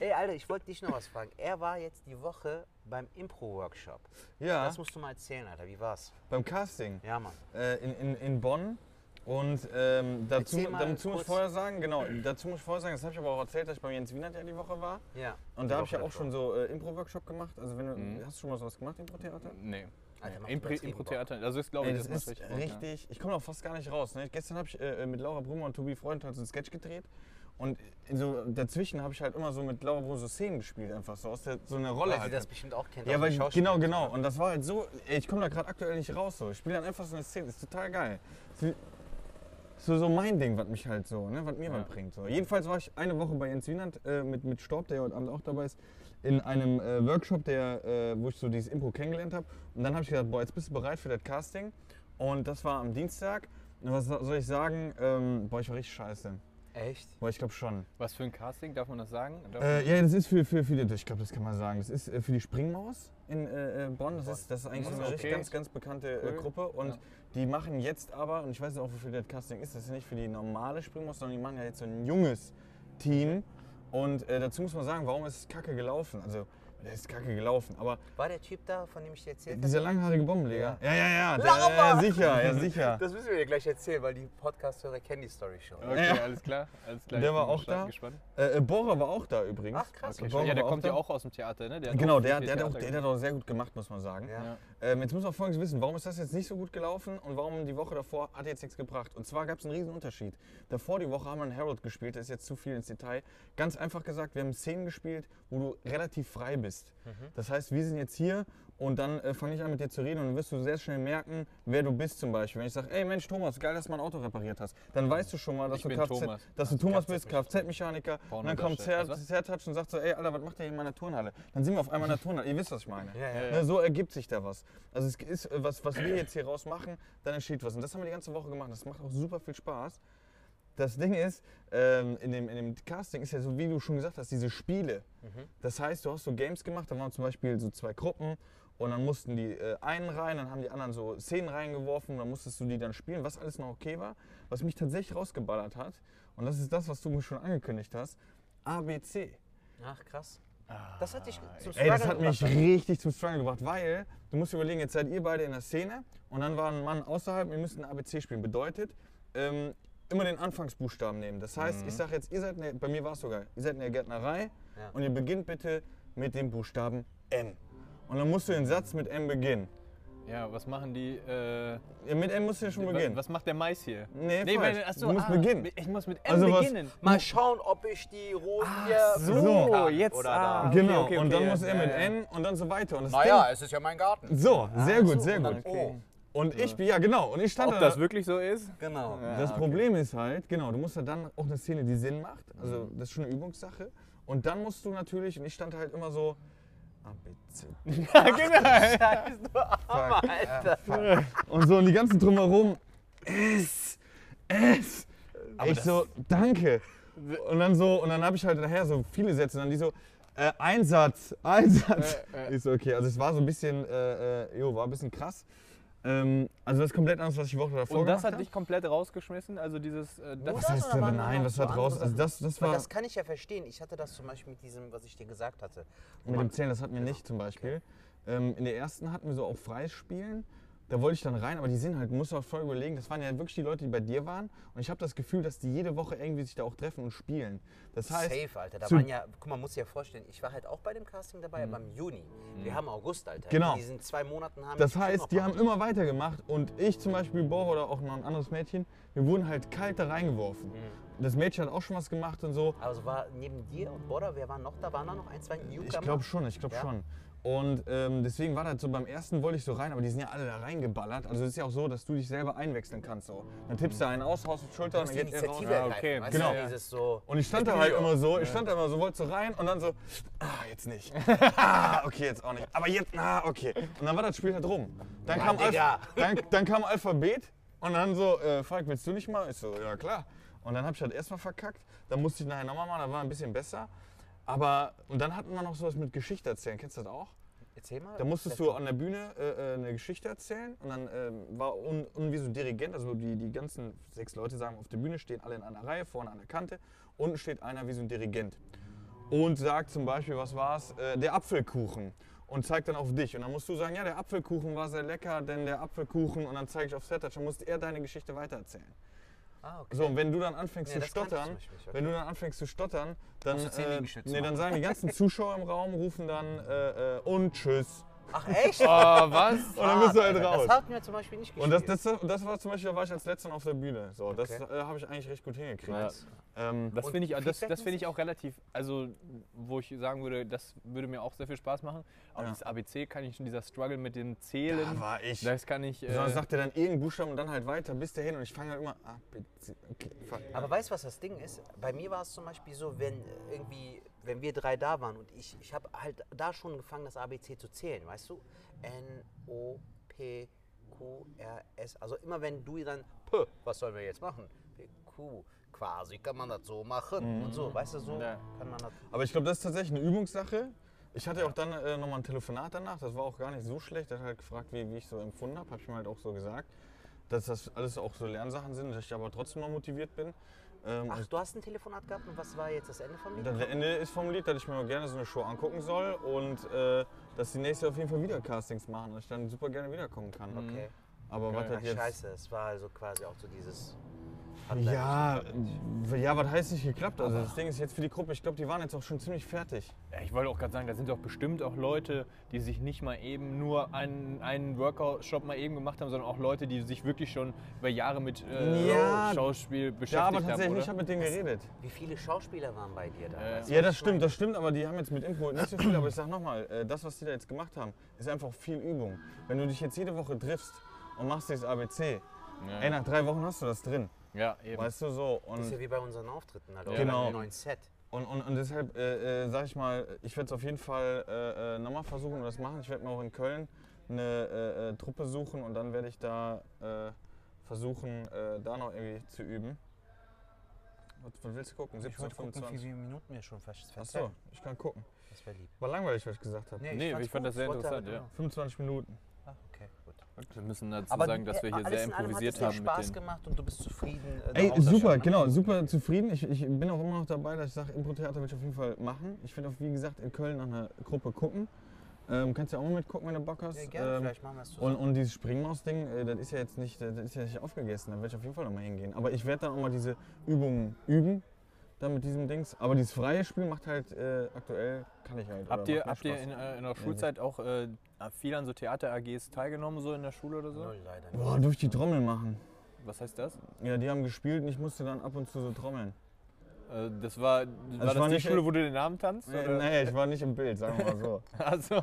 Ey, Alter, ich wollte dich noch was fragen. Er war jetzt die Woche beim Impro-Workshop. ja, Das musst du mal erzählen, Alter. Wie war's? beim Casting. Ja, Mann. äh, in, in, in Bonn. Und ähm, dazu, dazu muss ich vorher sagen, genau, dazu muss ich vorher sagen, das habe ich aber auch erzählt, dass ich bei Jens Wienert ja die Woche war. Ja. Und da habe ich ja auch schon so äh, Impro-Workshop gemacht. Also wenn du, Mhm. hast du schon mal sowas gemacht, Impro-Theater? Nee. Alter, Impro- Impro-Theater, also ist glaube ich, das macht ist richtig richtig, ich komme auch fast gar nicht raus. Ne? Gestern habe ich äh, mit Laura Brummer und Tobi Freund halt so einen Sketch gedreht. Und in so, dazwischen habe ich halt immer so mit Laura Brummer so Szenen gespielt, einfach so aus der, so einer Rolle Weil sie halt. das bestimmt auch kennt. Ja, weil ich, genau, genau. Und das war halt so, ich komme da gerade aktuell nicht raus. So. Ich spiele dann einfach so eine Szene, ist total geil. So, so, so mein Ding, was mich halt so, ne, was mir Ja. was bringt. So. Jedenfalls war ich eine Woche bei Jens Wienand äh, mit, mit Storb, der heute Abend auch dabei ist, in einem äh, Workshop, der, äh, wo ich so dieses Impro kennengelernt habe. Und dann habe ich gesagt, boah, jetzt bist du bereit für das Casting. Und das war am Dienstag. Und was soll ich sagen? Ähm, boah, ich war richtig scheiße. Echt? Boah, ich glaube schon. Was für ein Casting, darf man das sagen? Äh, ja, das ist für, für, für die, ich glaube, das kann man sagen. Das ist äh, für die Springmaus in äh, äh, Bonn. Das ist, das ist eigentlich so eine Okay. ganz, ganz bekannte äh, Cool. Gruppe. Und Ja. die machen jetzt aber, und ich weiß auch, wofür das Casting ist, das ist nicht für die normale Springmaus, sondern die machen ja jetzt so ein junges Team. Und äh, dazu muss man sagen, warum ist es kacke gelaufen? Also, der ist kacke gelaufen, aber War der Typ da, von dem ich dir erzählt habe? dieser langhaarige Bombenleger. Ja, ja, ja, der, ja sicher, ja, sicher. Das müssen wir dir gleich erzählen, weil die Podcast-Hörer kennen die Story schon. Okay, Ja. alles klar. Alles klar. Der war auch da? Gespannt. Äh, äh, Bohrer war auch da übrigens. Ach, krass. Okay, Bohrer ja, der kommt ja auch aus dem Theater, ne? Der hat Genau, der, der, hat auch, der hat auch sehr gut gemacht, muss man sagen. Ja. Ja. Ähm, jetzt muss man Folgendes wissen, warum ist das jetzt nicht so gut gelaufen und warum die Woche davor hat jetzt nichts gebracht. Und zwar gab es einen riesen Unterschied. Davor die Woche haben wir einen Harold gespielt, das ist jetzt zu viel ins Detail. Ganz einfach gesagt, wir haben Szenen gespielt, wo du relativ frei bist. Das heißt, wir sind jetzt hier und dann äh, fange ich an mit dir zu reden und dann wirst du sehr schnell merken, wer du bist zum Beispiel. Wenn ich sage, ey Mensch Thomas, geil, dass du mein Auto repariert hast, dann weißt du schon mal, dass Ich du Kfz, Thomas. dass du Thomas bist, Kfz-Mechaniker. Und dann kommt? Zertouch und sagt so, ey Alter, was macht der hier in meiner Turnhalle? Dann sind wir auf einmal in der Turnhalle. Ihr wisst, was ich meine. Ja, ja. Ne, so ergibt sich da was. Also es ist äh, was, was wir jetzt hier raus machen, dann entsteht was. Und das haben wir die ganze Woche gemacht. Das macht auch super viel Spaß. Das Ding ist, ähm, in, dem, in dem Casting ist ja so, wie du schon gesagt hast, diese Spiele. Das heißt, du hast so Games gemacht, da waren zum Beispiel so zwei Gruppen und dann mussten die äh, einen rein, dann haben die anderen so Szenen reingeworfen und dann musstest du die dann spielen, was alles noch okay war. Was mich tatsächlich rausgeballert hat, und das ist das, was du mir schon angekündigt hast, ABC. Ach, krass. Das hat dich zum Ey, das Struggle hat mich gebracht. richtig zum Struggle gebracht, weil du musst überlegen, jetzt seid ihr beide in der Szene und dann war ein Mann außerhalb, wir müssten ABC spielen. Bedeutet, ähm, immer den Anfangsbuchstaben nehmen. Das heißt, ich sage jetzt, ihr seid, in der, bei mir war es sogar, ihr seid in der Gärtnerei Ja. und ihr beginnt bitte mit dem Buchstaben M. Und dann musst du den Satz mit M beginnen. Ja, was machen die? Äh, Ja, mit M musst du ja schon beginnen. was macht der Mais hier? Nee, falsch. wenn- ach so, du musst ah, beginnen. Ich muss mit M Also was- beginnen. Mal schauen, ob ich die Rosen hier so, kann jetzt, oder ah, da. okay, Genau, okay, und dann okay, muss ja, er mit ja. N und dann so weiter. Und Naja, es ist ja mein Garten. So, sehr gut, sehr und gut. dann O. Und ich bin, ja genau, und ich stand Ob da. das wirklich so ist? Genau. Das okay. Problem ist halt, genau, du musst ja dann auch eine Szene, die Sinn macht. Also das ist schon eine Übungssache. Und dann musst du natürlich, und ich stand halt immer so, ABC. [LAUGHS] Ja, genau. Scheiß du Armer, Alter. Und so, und die ganzen drumherum, es, es. ich so, danke. Und dann so, und dann habe ich halt nachher so viele Sätze, und dann die so, äh, Einsatz, Einsatz. Äh, äh. Ich so, okay, also es war so ein bisschen, äh, äh, jo, war ein bisschen krass. Ähm, also das ist komplett anders, was ich die Woche davor Und das hat hab. dich komplett rausgeschmissen? Also dieses. Äh, das, Was heißt denn, nein, das hat raus, also das, das war das kann ich ja verstehen. Ich hatte das zum Beispiel mit diesem, was ich dir gesagt hatte. Mit dem Zählen, das hatten wir nicht zum Beispiel. Ähm, in der ersten hatten wir so auch freies Spielen. Da wollte ich dann rein, aber die sind halt, du auch voll überlegen, das waren ja wirklich die Leute, die bei dir waren. Und ich habe das Gefühl, dass die jede Woche irgendwie sich da auch treffen und spielen. Das heißt, Safe, Alter. Da waren ja, guck mal, muss dir ja vorstellen, ich war halt auch bei dem Casting dabei, aber im Juni. Wir haben August, Alter. Genau. In diesen zwei Monaten haben Das heißt, die haben immer weitergemacht und ich zum Beispiel, Bor oder auch noch ein anderes Mädchen, wir wurden halt kalt da reingeworfen. Das Mädchen hat auch schon was gemacht und so. Also war neben dir und Border, wer war noch da? Waren da noch ein, zwei Newcomer? Ich glaube schon, ich glaube Ja? schon. Und ähm, deswegen war das so, beim ersten wollte ich so rein, aber die sind ja alle da reingeballert. Also es ist ja auch so, dass du dich selber einwechseln kannst. So. Dann tippst du einen aus, haust die Schulter und dann geht er raus. Ja, okay, weißt genau. du? So, Und ich stand da halt immer so, ich stand da immer so, wollte so rein und dann so, ah, jetzt nicht. [LAUGHS] Ah, okay, jetzt auch nicht. Aber jetzt, ah, okay. Und dann war das Spiel halt rum. Dann, Ja, kam, Digga. Alph dann, dann kam Alphabet und dann so, äh, Falk, willst du nicht mal? Ich so, ja klar. Und dann habe ich halt erstmal verkackt. Dann musste ich nachher nochmal machen, da war ein bisschen besser. Aber, und dann hatten wir noch sowas mit Geschichte erzählen. Kennst du das auch? erzähl mal. Da musstest du an der Bühne äh, äh, eine Geschichte erzählen und dann ähm, war un, un wie so ein Dirigent, also die, die ganzen sechs Leute sagen, auf der Bühne stehen alle in einer Reihe, vorne an der Kante, unten steht einer wie so ein Dirigent und sagt zum Beispiel, was war's, äh, der Apfelkuchen und zeigt dann auf dich und dann musst du sagen, ja, der Apfelkuchen war sehr lecker, denn der Apfelkuchen und dann zeige ich auf Sertac, dann musst er deine Geschichte weitererzählen. Ah, okay. So, und wenn du dann anfängst Nee, zu stottern, nicht, okay. wenn du dann anfängst zu stottern, dann, äh, nee, dann sagen die ganzen [LAUGHS] Zuschauer im Raum, rufen dann äh, äh, und tschüss. Ach echt? Oh, was? [LAUGHS] Und dann bist du halt raus. Das hat mir zum Beispiel nicht Und das, gespielt. das, das war zum Beispiel, da war ich als letzter auf der Bühne. So, das Okay. äh, habe ich eigentlich recht gut hingekriegt. Ja. Ähm, Das finde ich, das, das finde ich auch relativ, also wo ich sagen würde, das würde mir auch sehr viel Spaß machen. Aber Ja. dieses ABC kann ich schon, dieser Struggle mit dem Zählen, da war ich. das kann ich. Äh, sagt er dann irgendeinen Buchstaben und dann halt weiter bis dahin und ich fange halt immer A, B, C, okay. Aber weißt du, was das Ding ist? Bei mir war es zum Beispiel so, wenn irgendwie, wenn wir drei da waren und ich, ich habe halt da schon gefangen, das ABC zu zählen, weißt du? N, O, P, Q, R, S. Also immer wenn du dann, P, was sollen wir jetzt machen? P, Q, quasi kann man das so machen und so, weißt du, so Ja. kann man das. Aber ich glaube, das ist tatsächlich eine Übungssache. Ich hatte auch dann äh, nochmal ein Telefonat danach, das war auch gar nicht so schlecht. Er hat halt gefragt, wie, wie ich so empfunden habe, habe ich mir halt auch so gesagt, dass das alles auch so Lernsachen sind, dass ich aber trotzdem noch motiviert bin. Ähm, Ach, du hast ein Telefonat gehabt und was war jetzt das Ende vom Lied? Das Ende ist formuliert, dass ich mir mal gerne so eine Show angucken soll und äh, dass die nächste auf jeden Fall wieder Castings machen und ich dann super gerne wiederkommen kann. Okay. Aber was Geil. das jetzt. scheiße, es war also quasi auch so dieses. Ja, ja, was heißt nicht geklappt? Also das Ding ist jetzt für die Gruppe, ich glaube, die waren jetzt auch schon ziemlich fertig. ja, ich wollte auch gerade sagen, da sind doch bestimmt auch Leute, die sich nicht mal eben nur einen, einen Workout-Shop mal eben gemacht haben, sondern auch Leute, die sich wirklich schon über Jahre mit äh, Ja, Schauspiel beschäftigt Ja, aber haben. tatsächlich, oder? ich habe mit denen geredet. Wie viele Schauspieler waren bei dir da? Äh, Ja, das stimmt, das stimmt, aber die haben jetzt mit Impro nicht so viel. Aber ich sag nochmal, äh, das, was die da jetzt gemacht haben, ist einfach viel Übung. Wenn du dich jetzt jede Woche triffst und machst dieses ABC, Ja. ey, nach drei Wochen hast du das drin. Ja, eben. Weißt du so? Das ist Und ja wie bei unseren Auftritten, halt, Ja. oder Genau. bei dem neuen Set. Und, und, und deshalb äh, äh, sage ich mal, ich werde es auf jeden Fall äh, äh, nochmal versuchen und das machen. Ich werde mir auch in Köln eine äh, äh, Truppe suchen und dann werde ich da äh, versuchen, äh, da noch irgendwie zu üben. Was, was willst du gucken? 17, 25? viele Minuten wir schon fast Achso, ich kann gucken. Das wäre lieb. War langweilig, was ich gesagt habe. Nee, fand's ich fand das sehr interessant, ja. 25 Minuten. Ah, okay. Wir müssen dazu Aber sagen, dass wir hier alles sehr improvisiert hat es haben mit Spaß gemacht und du bist zufrieden. äh, Ey, super, genau, super zufrieden. Ich, ich bin auch immer noch dabei, dass ich sage, Impro-Theater will ich auf jeden Fall machen. Ich werde auch, wie gesagt, in Köln nach einer Gruppe gucken. Ähm, kannst ja auch mal mitgucken, wenn du Bock hast. Ja, gerne, ähm, vielleicht machen wir es zusammen. Und, und dieses Springmaus-Ding, äh, das ist ja jetzt nicht, das ist ja nicht aufgegessen, da werde ich auf jeden Fall nochmal hingehen. Aber ich werde dann auch mal diese Übungen üben, dann mit diesem Dings. Aber dieses freie Spiel macht halt äh, aktuell, kann ich halt. Habt ihr, habt ihr in, äh, in der Schulzeit auch äh, viel an so Theater-AGs teilgenommen, so in der Schule oder so? Null leider nicht. Boah, durfte ich die Trommel machen. Was heißt das? Ja, die haben gespielt und ich musste dann ab und zu so trommeln. Äh, das war, war Also das war die nicht- Schule, wo du den Namen tanzt? Oder? nee, ich war nicht im Bild, sagen wir mal so. [LAUGHS] Also,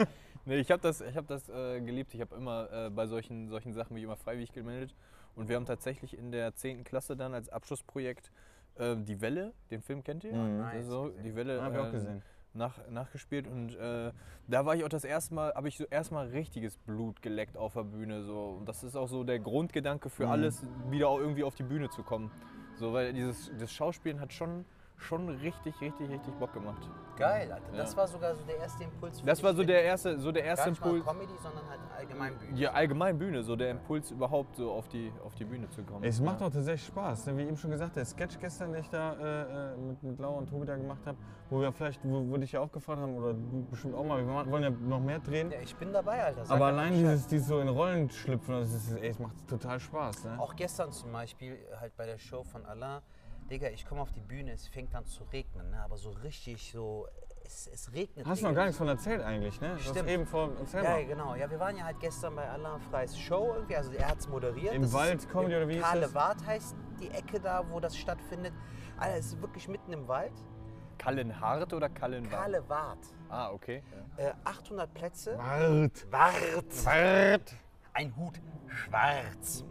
[LAUGHS] nee, ich habe das, ich hab das äh, geliebt. Ich habe immer äh, bei solchen, solchen Sachen mich immer freiwillig gemeldet. Und wir haben tatsächlich in der 10. Klasse dann als Abschlussprojekt äh, Die Welle, den Film kennt ihr? Mhm. Nice, Also, gesehen. die Welle Hab ich auch äh, gesehen. nach, nachgespielt und äh, da war ich auch das erste Mal, habe ich so erstmal richtiges Blut geleckt auf der Bühne. So. Und das ist auch so der Grundgedanke für Mhm. alles, wieder auch irgendwie auf die Bühne zu kommen. So, weil dieses das Schauspielen hat schon, schon richtig, richtig, richtig Bock gemacht. Geil, Alter. Das Ja. war sogar so der erste Impuls. für Das war so der erste, so der Gar erste Impuls. Comedy, sondern halt allgemein Bühne. Ja, allgemein Bühne, so der Impuls überhaupt so auf die, auf die Bühne zu kommen. Es macht ja. auch tatsächlich Spaß. Ne? Wie eben schon gesagt, der Sketch gestern, den ich da äh, äh, mit, mit Laura und Tobi da gemacht habe, wo wir vielleicht, wo, wo dich ja auch gefragt haben, oder du bestimmt auch mal, wir wollen ja noch mehr drehen. Ja, ich bin dabei, Alter. Sag Aber allein dieses, dieses so in Rollen schlüpfen, das ist, ey, es macht total Spaß. Ne? Auch gestern zum Beispiel, halt bei der Show von Alain, Digga, ich komme auf die Bühne, es fängt an zu regnen, ne? aber so richtig so, es, es regnet. Hast du noch gar nichts von erzählt eigentlich, ne? Du hast Stimmt. eben vor, Ja, mal. ja, genau. Ja, wir waren ja halt gestern bei Alain Freys Show irgendwie, also er hat es moderiert. Im Das ist Wald Comedy im oder wie hieß das? Wart heißt die Ecke da, wo das stattfindet. Alter, es ist wirklich mitten im Wald. Kallenhart oder Kallenwart? Kahle Wart. Ah, okay. Äh, 800 Plätze. Wart. Wart. Wart. Ein Hut schwarz.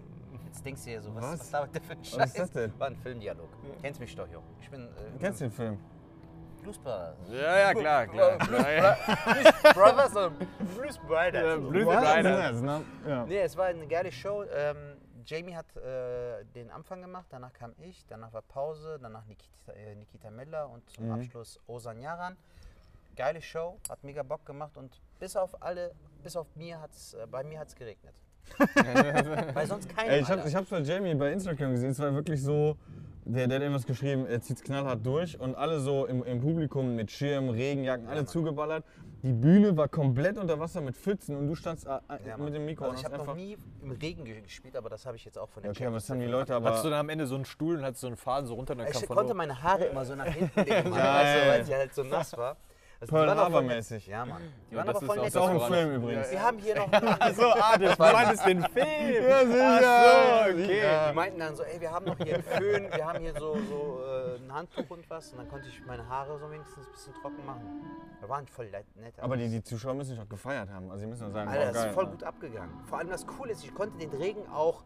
Denkst du dir so, was, was, Was? labert der für ein Scheiß? Was ist das denn? War ein Filmdialog. Kennst mich doch, Jo. Ich bin. Äh, Kennst du den Film? Bluesbrothers. Ja, ja, klar, klar. Brothers und Blues Brothers. Blues? Brothers. Ne? Ja. Nee, es war eine geile Show. Ähm, Jamie hat äh, den Anfang gemacht, danach kam ich, danach war Pause, danach Nikita, äh, Nikita Miller und zum Abschluss Osan Yaran. Geile Show, hat mega Bock gemacht und bis auf alle, bis auf mir hat's, äh, bei mir hat es geregnet. [LAUGHS] Weil sonst keiner. Ey, ich, hab, ich hab's bei Jamie bei Instagram gesehen, es war wirklich so, der, der hat irgendwas geschrieben, er zieht's knallhart durch und alle so im, im Publikum mit Schirm, Regenjacken, alle zugeballert. Die Bühne war komplett unter Wasser mit Pfützen und du standst äh, äh, Ja, Mann. mit dem Mikro also und ich hast habe noch einfach... nie im Regen ge- gespielt, aber das habe ich jetzt auch von Ja, den okay, aber das haben die League Leute gemacht. aber... Hattest du dann am Ende so einen Stuhl und hattest so einen Faden so runter und dann kam Ich von konnte oben- meine Haare immer so nach hinten [LAUGHS] legen, Mann, weißt du, weil sie halt so nass war. Also Pearl waren auch Harbor voll nett. mäßig. Ja, Mann. Die Ja, waren das aber voll nett. Ist auch Das Film übrigens. Wir haben hier noch. [LAUGHS] so, ah, du meintest den Film. Ja, sicher. okay. Die meinten dann so, ey, wir haben noch hier einen Föhn, wir haben hier so, so äh, ein Handtuch und was. Und dann konnte ich meine Haare so wenigstens ein bisschen trocken machen. Wir waren voll nett. Aber die, die Zuschauer müssen sich auch gefeiert haben. Also sie müssen sagen, Alter, das geil. ist voll ne? gut abgegangen. Vor allem das Coole ist, ich konnte den Regen auch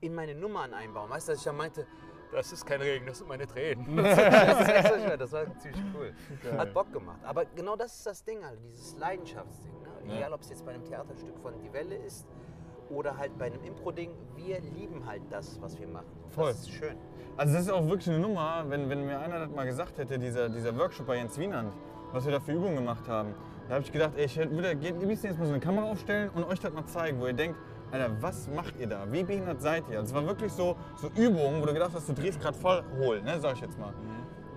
in meine Nummern einbauen. Weißt du, dass ich dann meinte, das ist kein Regen, das sind meine Tränen. [LAUGHS] das, ist- das war ziemlich cool. Hat Bock gemacht. Aber genau das ist das Ding, Alter, dieses Leidenschaftsding. Ne? Egal, ob es jetzt bei einem Theaterstück von Die Welle ist oder halt bei einem Impro-Ding, wir lieben halt das, was wir machen. Voll. Das ist schön. Also das ist auch wirklich eine Nummer, wenn, wenn mir einer das mal gesagt hätte, dieser, dieser Workshop bei Jens Wienand, was wir da für Übungen gemacht haben, da habe ich gedacht, ey, ich hätte- würde am liebsten jetzt mal so eine Kamera aufstellen und euch das mal zeigen, wo ihr denkt, Alter, was macht ihr da? Wie behindert seid ihr? Also es war wirklich so, so Übungen, wo du gedacht hast, du drehst gerade voll hohl, ne, sag ich jetzt mal.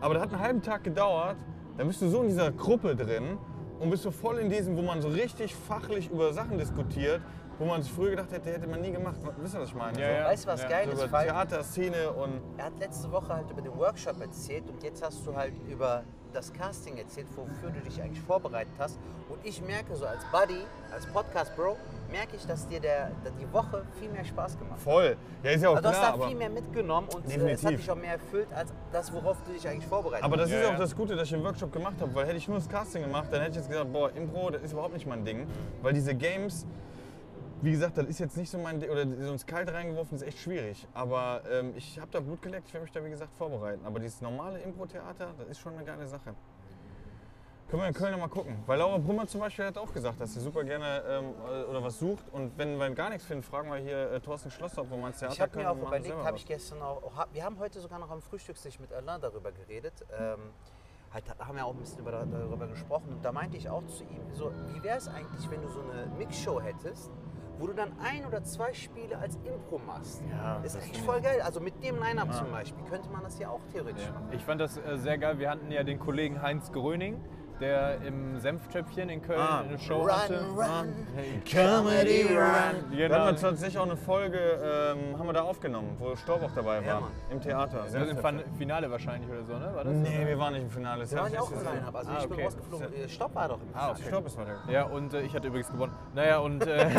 Aber das hat einen halben Tag gedauert, dann bist du so in dieser Gruppe drin und bist so voll in diesem, wo man so richtig fachlich über Sachen diskutiert, wo man sich früher gedacht hätte, hätte man nie gemacht. Wisst ihr, was ich meine? Ja, so, ja. Weißt du, was Ja, geil so ist? über Falk? Theater, Szene und Er hat letzte Woche halt über den Workshop erzählt und jetzt hast du halt über das Casting erzählt, wofür du dich eigentlich vorbereitet hast. Und ich merke so als Buddy, als Podcast-Bro, merke ich, dass dir der, die Woche viel mehr Spaß gemacht hat. Voll. Ja, ist ja auch Also du hast klar, da viel mehr mitgenommen und äh, es Definitiv. hat dich auch mehr erfüllt als das, worauf du dich eigentlich vorbereitet aber das hast. ist Ja, auch das Gute, dass ich den Workshop gemacht habe, weil hätte ich nur das Casting gemacht, dann hätte ich jetzt gesagt, boah, Impro, das ist überhaupt nicht mein Ding. Weil diese Games, wie gesagt, das ist jetzt nicht so mein Ding, oder so ins Kalte reingeworfen, ist echt schwierig. Aber ähm, ich habe da Blut geleckt, ich werde mich da, wie gesagt, vorbereiten. Aber dieses normale Impro-Theater, das ist schon eine geile Sache. Können wir in Köln mal gucken. Weil Laura Brummer zum Beispiel hat auch gesagt, dass sie super gerne ähm, äh, oder was sucht. Und wenn wir gar nichts finden, fragen wir hier äh, Thorsten Schlosser, ob wir mal ins Theater Ich habe mir auch überlegt, habe ich gestern auch, auch, hab- wir haben heute sogar noch am Frühstückstisch mit Alain darüber geredet. Ähm, halt, da haben wir auch ein bisschen über, darüber gesprochen und da meinte ich auch zu ihm, so, wie wäre es eigentlich, wenn du so eine Mixshow hättest, wo du dann ein oder zwei Spiele als Impro machst. Ja, das ist find voll geil. Also mit dem Line-Up zum Beispiel könnte man das ja auch theoretisch machen. Ich fand das äh, sehr geil. Wir hatten ja den Kollegen Heinz Gröning, der im Senftöpfchen in Köln Ah. eine Show Run, hatte. run, Comedy Run. Genau. Da haben wir tatsächlich auch eine Folge ähm, haben wir da aufgenommen, wo Storb auch dabei Ja, war. Mann. Im Theater. Das ist im Fin- Finale wahrscheinlich oder so, ne? War das? Nee, wir waren nicht im Finale. Das Wir waren ich ja auch nicht im gesehen. Line-Up. Also Ah, ich bin okay. rausgeflogen. Äh, Stopp war doch im Ah, Finale. okay. Storb ist weiter. Ja, und äh, ich hatte übrigens gewonnen. Naja, und äh,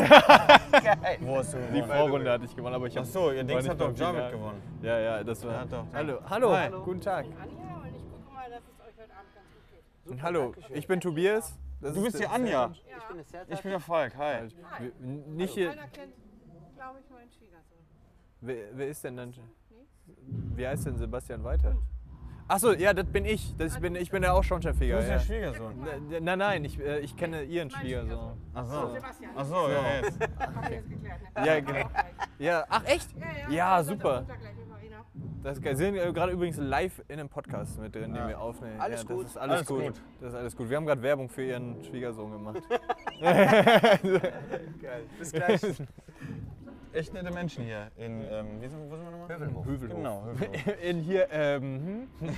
Wo hast du die gewonnen? Vorrunde hatte ich gewonnen, aber ich Ach hab- so, ihr Dings hat doch Javid gewonnen. Ja, ja, das war. Ja, doch. Hallo, hallo, Hi. guten Tag. Anja und ich gucke mal, dass es euch heute Abend ganz Und hallo, ich bin Tobias. Das Du ist bist die der- Anja. Ich bin es sehr Ich bin der Falk. Hi. Wir- Nicht hier. Keiner kennt, glaube ich, meinen Schwiegersohn. Wer, wer ist denn dann? Wie heißt denn Sebastian weiter? Achso, ja, das bin ich. Das, ich, bin, ich bin der auch Du Schornsteinfeger. bist Ja. der Schwiegersohn. N- Nein, nein, ich, äh, ich kenne ihren Schwiegersohn. Ach so. Sebastian. Ach so, ja, jetzt. Geklärt, ne? Ja, genau. Ja, ach echt? Ja, super. Das ist geil. Wir sind äh, gerade übrigens live in einem Podcast mit drin, den wir aufnehmen. Alles ja, das gut. Ist alles, Alles gut. gut. Das ist alles gut. Wir haben gerade Werbung für ihren Schwiegersohn gemacht. [LAUGHS] [LAUGHS] Bis gleich. [LAUGHS] Echt nette Menschen hier in, ähm, wie sind, wo sind wir nochmal? Hövelhof. Hövelhof. Genau, Hövelhof. In hier, ähm, hm?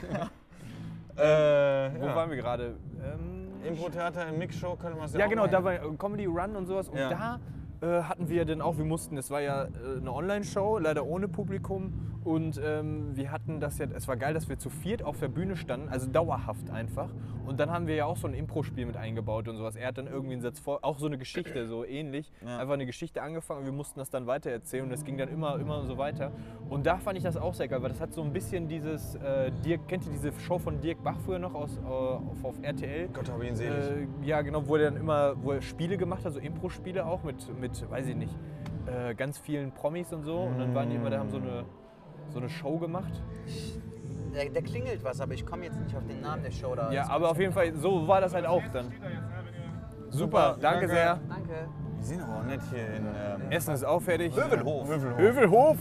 äh, wo ja. waren wir gerade? Ähm, Impro-Theater in Mixshow könnte man es ja Ja, genau, da war Comedy Run und sowas. Und Ja. da äh, hatten wir dann auch, wir mussten, das war ja äh, eine Online-Show, leider ohne Publikum. Und ähm, wir hatten das ja, es war geil, dass wir zu viert auf der Bühne standen, also dauerhaft einfach. Und dann haben wir ja auch so ein Impro-Spiel mit eingebaut und sowas. Er hat dann irgendwie einen Satz vor, auch so eine Geschichte, so ähnlich. Ja. Einfach eine Geschichte angefangen und wir mussten das dann weiter erzählen und das ging dann immer, immer so weiter. Und da fand ich das auch sehr geil, weil das hat so ein bisschen dieses, äh, Dirk, kennt ihr diese Show von Dirk Bach früher noch aus, äh, auf, auf RTL? Gott hab ihn selig. Äh, ja, genau, wo er dann immer wo er Spiele gemacht hat, so Impro-Spiele auch mit, mit, weiß ich nicht, äh, ganz vielen Promis und so. Und dann waren die immer, da haben so eine, so eine Show gemacht. Der, der klingelt was, aber ich komme jetzt nicht auf den Namen der Show da. Ja, aber auf jeden Fall, so war das halt auch dann. Super, danke danke. sehr. Danke. Wir sind aber auch nett hier in ähm, Essen ist auch fertig. Hövelhof. Hövelhof!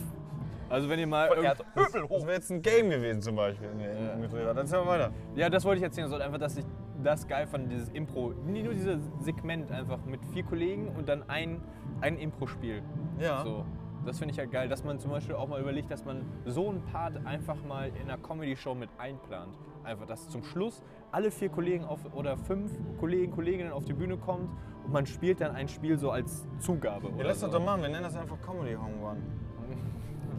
Also wenn ihr mal... irgend- Das wäre jetzt ein Game gewesen zum Beispiel. In, mit Reda. Dann erzähl mal weiter. Ja, das wollte ich erzählen. So einfach, dass ich das geil fand, dieses Impro. Nicht nur dieses Segment einfach mit vier Kollegen und dann ein, ein Impro-Spiel. Ja. So. Das finde ich halt geil, dass man zum Beispiel auch mal überlegt, dass man so einen Part einfach mal in einer Comedy-Show mit einplant. Einfach, dass zum Schluss alle vier Kollegen auf, oder fünf Kollegen, Kolleginnen auf die Bühne kommt und man spielt dann ein Spiel so als Zugabe. Ja, lass so. das doch machen. Wir nennen das einfach Comedy Home Run.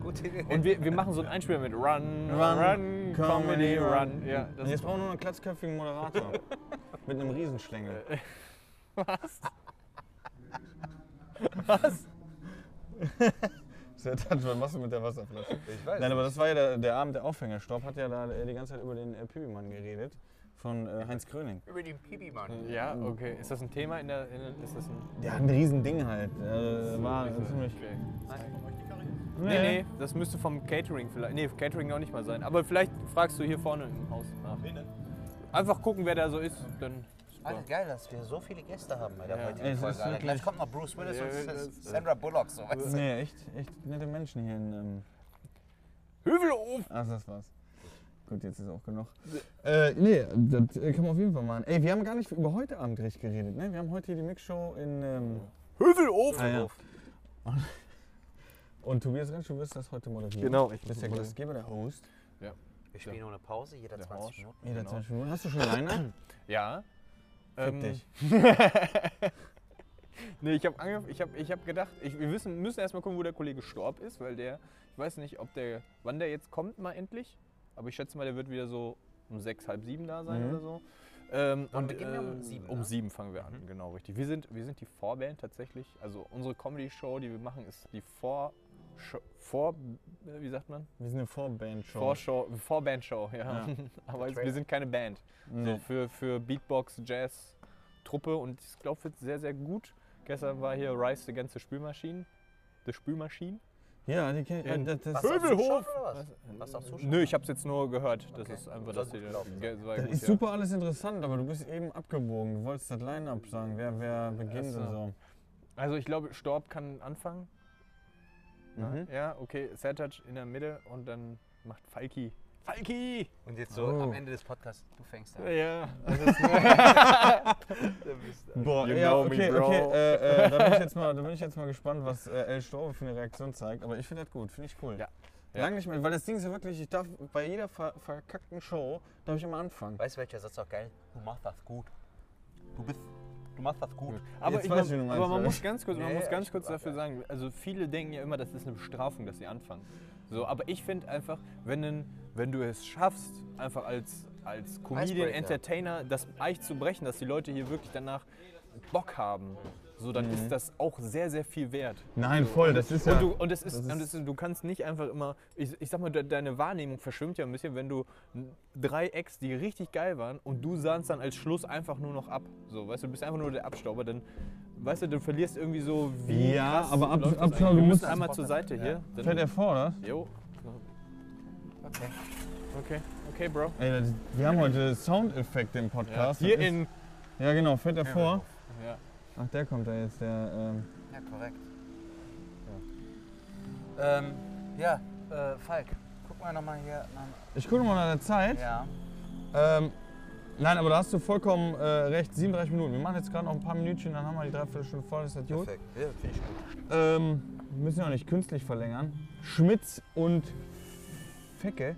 Gute Idee. [LAUGHS] Und wir, wir machen so ein Einspieler mit Run, Run, Run, Comedy, Comedy, Run. Run. Ja, Und das jetzt brauchen wir nur einen glatzköpfigen Moderator. [LAUGHS] mit einem Riesenschlängel. [LAUGHS] was? Sehr touch, was machst du mit der Wasserflasche? Ich weiß Nein, aber das war ja der, der Abend der Aufhängerstopp, hat ja da äh, die ganze Zeit über den äh, Pibimann geredet. Von äh, Heinz Kröning. Über den Pipi-Mann. Ja, okay. Ist das ein Thema in der. In, ist das ein. Der hat ein Riesending halt. Äh, war ziemlich. Okay. Nee, nee, das müsste vom Catering vielleicht. Nee, Catering noch nicht mal sein. Aber vielleicht fragst du hier vorne im Haus nach. Einfach gucken, wer da so ist. Dann. Alter, geil, dass wir so viele Gäste haben bei der Ja. heutigen Folge. Alter. Gleich kommt noch Bruce Willis Ja, und Sandra Bullock. So, weißt du? Nee, echt, echt nette Menschen hier in. Ähm, Hövelhof! ach, das war's. Gut, jetzt ist auch genug. Äh, nee, das äh, kann man auf jeden Fall machen. Ey, wir haben gar nicht über heute Abend richtig geredet, ne? Wir haben heute hier die Mixshow in. Ähm, Hövelhof! ah, ja. [LAUGHS] Und Tobias Rentsch, du wirst das heute moderieren. Genau, ich bist der Gastgeber, der Host. Wir spielen nur eine Pause, jeder 20 Horst. Minuten. Jeder Genau. 20 Minuten. Hast du schon Line [CLEARS THROAT] Ja. Ähm, dich. [LAUGHS] nee, ich habe ich hab, ich hab gedacht, ich, wir wissen, müssen erstmal gucken, wo der Kollege Storb ist, weil der, ich weiß nicht, ob der, wann der jetzt kommt mal endlich, aber ich schätze mal, der wird wieder so um sechs, halb sieben da sein Mhm. oder so. Ähm, und beginnen wir? Um äh, sieben, Um ne? sieben fangen wir an, genau richtig. Wir sind, wir sind die Vorband tatsächlich. Also unsere Comedy-Show, die wir machen, ist die Vor, Vor, äh, wie sagt man? Wir sind eine Vorband-Show. Vorshow, Vorband-Show, ja. Ja. [LAUGHS] Aber wir sind keine Band. So Nee. für, für Beatbox, Jazz, Truppe und ich glaube, wird sehr, sehr gut. Gestern war hier Rise the ganze Spülmaschine. The Spülmaschine. Ja, die kenn, äh, In das, das, Hövelhof! Was? Auf Zuschauer? Nö, ich habe es jetzt nur gehört. Das Okay. ist einfach, das war das gut, ist ja. super alles interessant, aber du bist eben abgebogen. Du wolltest das Line-Up sagen, wer, wer beginnt Ach so. und so. Also ich glaube, Storb kann anfangen. Mhm. Ja, okay. Sertac in der Mitte und dann macht Falki. Falki! Und jetzt so Oh. am Ende des Podcasts, du fängst an. Ja. [LAUGHS] [LAUGHS] Boah, You ja, know me, okay, bro. okay. Äh, äh, [LAUGHS] da, bin ich jetzt mal, da bin ich jetzt mal gespannt, was äh, El Storbe für eine Reaktion zeigt. Aber ich finde das gut, finde ich cool. Ja. Ja. Lang nicht mehr, weil das Ding ist ja wirklich, ich darf bei jeder ver verkackten Show, darf ich immer anfangen. Weißt du, welcher Satz auch geil? Du machst das gut. Du bist, du machst das gut. Aber, ich, weiß man, aber man muss ganz kurz, man Ja, muss ganz kurz dafür sagen, also viele denken ja immer, das ist eine Bestrafung, dass sie anfangen. So, aber ich finde einfach, wenn, wenn du es schaffst, einfach als, als Comedian. Entertainer das Eich zu brechen, dass die Leute hier wirklich danach Bock haben, so, dann ist das auch sehr, sehr viel wert. Nein, voll, das ist ja. Und, du, und, es ist, das und ist- es, du kannst nicht einfach immer, ich, ich sag mal, de, deine Wahrnehmung verschwimmt ja ein bisschen, wenn du drei Acts, die richtig geil waren und du sahnst dann als Schluss einfach nur noch ab. So, weißt du, du bist einfach nur der Abstauber, dann, weißt du, du verlierst irgendwie so, wie Ja, krass aber ab- das Abstauber, eigentlich. du Wir musst- müssen einmal zur Seite hier. Fällt Dann, er vor, oder? jo. Okay. Okay, okay, Bro. Ey, das- wir haben heute Soundeffekte im Podcast. Hier Das ist- in. Ja, genau, fährt er vor. Ach, der kommt da jetzt, der. Ähm, Ja, korrekt. Ja, ähm, ja äh, Falk, guck mal nochmal hier. Nach, ich gucke mal nach der Zeit. ja. Ähm, nein, aber da hast du vollkommen äh, recht. 37 Minuten. Wir machen jetzt gerade noch ein paar Minütchen, dann haben wir die Dreiviertelstunde voll. Ist das gut? Perfekt. Ja, finde ich gut. Ähm, wir müssen ja auch nicht künstlich verlängern. Schmitz und Fecke,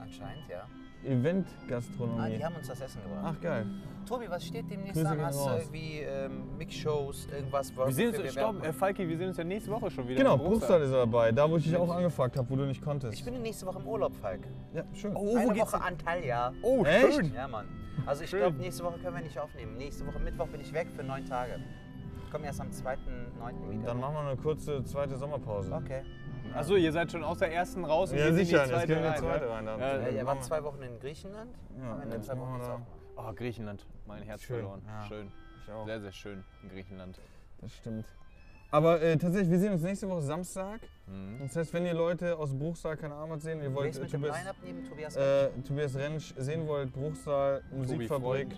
Anscheinend, ja. Ah, Event-Gastronomie. die haben uns das Essen gebracht. Ach, geil. Tobi, was steht demnächst Grüße an? Hast du irgendwie ähm, Mix-Shows, irgendwas? Wir sehen uns, wir stopp, äh, Falki, wir sehen uns ja nächste Woche schon wieder. Genau, Bruchsal. Ist er dabei. Da, wo ich dich auch angefragt habe, wo du nicht konntest. Ich bin nächste Woche im Urlaub, Falk. ja, schön. Oh, wo Eine geht's Woche Antalya. Oh, Echt? schön. Ja, Mann. Also ich glaube, nächste Woche können wir nicht aufnehmen. Nächste Woche Mittwoch bin ich weg für neun Tage. Ich komme erst am 2.9. wieder. Dann machen wir eine kurze zweite Sommerpause. Okay. Achso, ihr seid schon aus der ersten raus und Ja, sicher, in die jetzt zweite gehen wir in rein. zweite ja? rein. Ja, Dann ihr wart zwei Wochen in Griechenland. Ja, Haben wir in zwei machen Wochen auch. Oh, Griechenland. Mein Herz Schön, verloren. ja. Schön. Ich auch. Sehr, sehr schön in Griechenland. Das stimmt. Aber äh, tatsächlich, wir sehen uns nächste Woche Samstag. Mhm. Das heißt, wenn ihr Leute aus Bruchsal, keine Ahnung was sehen, ihr wollt äh, mit dem Tobias, Line-Up neben Tobias? äh, Tobias Rentsch sehen wollt, Bruchsal, Musikfabrik.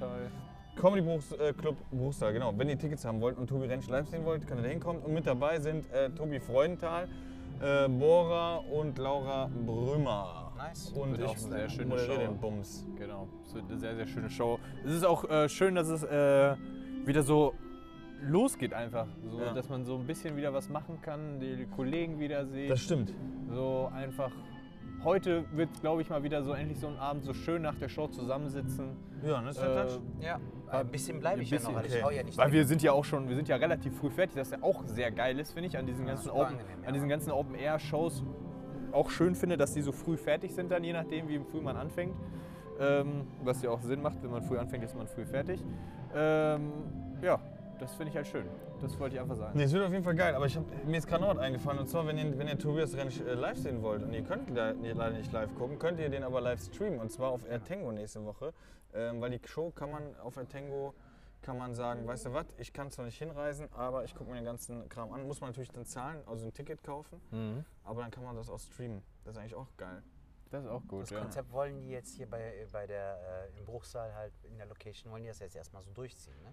Comedy Bruchs, äh, Club Bruchsal, genau. Wenn ihr Tickets haben wollt und Tobi Rentsch live sehen wollt, könnt ihr da hinkommen. Und mit dabei sind äh, Tobi Freudenthal, äh, Bora und Laura Brümmer. Nice. Und Wird auch ich eine sehr schöne moderiere Show. den Bums. Genau, es wird eine sehr, sehr schöne Show. Es ist auch äh, schön, dass es äh, wieder so losgeht einfach. So, Ja. Dass man so ein bisschen wieder was machen kann, die Kollegen wieder sieht. Das stimmt. so einfach. Heute wird, glaube ich, mal wieder so endlich so ein Abend so schön nach der Show zusammensitzen. Ja, das ist Äh. Ja, ein bisschen bleibe ich ein ja noch, weil bisschen, ich hau ja nicht Weil wir sind ja auch schon, wir sind ja relativ früh fertig, das ja auch sehr geil ist, finde ich, an diesen ganzen super Open, angenehm, ja. an diesen ganzen Open Air Shows auch schön finde, dass die so früh fertig sind dann, je nachdem, wie früh man anfängt. Ähm, was ja auch Sinn macht, wenn man früh anfängt, ist man früh fertig. Ähm, ja, das finde ich halt schön. Das wollte ich einfach sagen. Nee, es wird auf jeden Fall geil, aber ich hab, mir ist gerade noch was eingefallen. Und zwar, wenn ihr, wenn ihr Tobias Rentsch äh, live sehen wollt und ihr könnt leider nicht live gucken, könnt ihr den aber live streamen. Und zwar auf Ertango nächste Woche. Ähm, weil die Show kann man auf Ertango kann man sagen, weißt du was, ich kann zwar nicht hinreisen, aber ich gucke mir den ganzen Kram an. Muss man natürlich dann zahlen, also ein Ticket kaufen, Mhm. aber dann kann man das auch streamen. Das ist eigentlich auch geil. Das ist auch gut, Das ja. Konzept wollen die jetzt hier bei, bei der, äh, im Bruchsal halt in der Location, wollen die das jetzt erstmal so durchziehen, ne?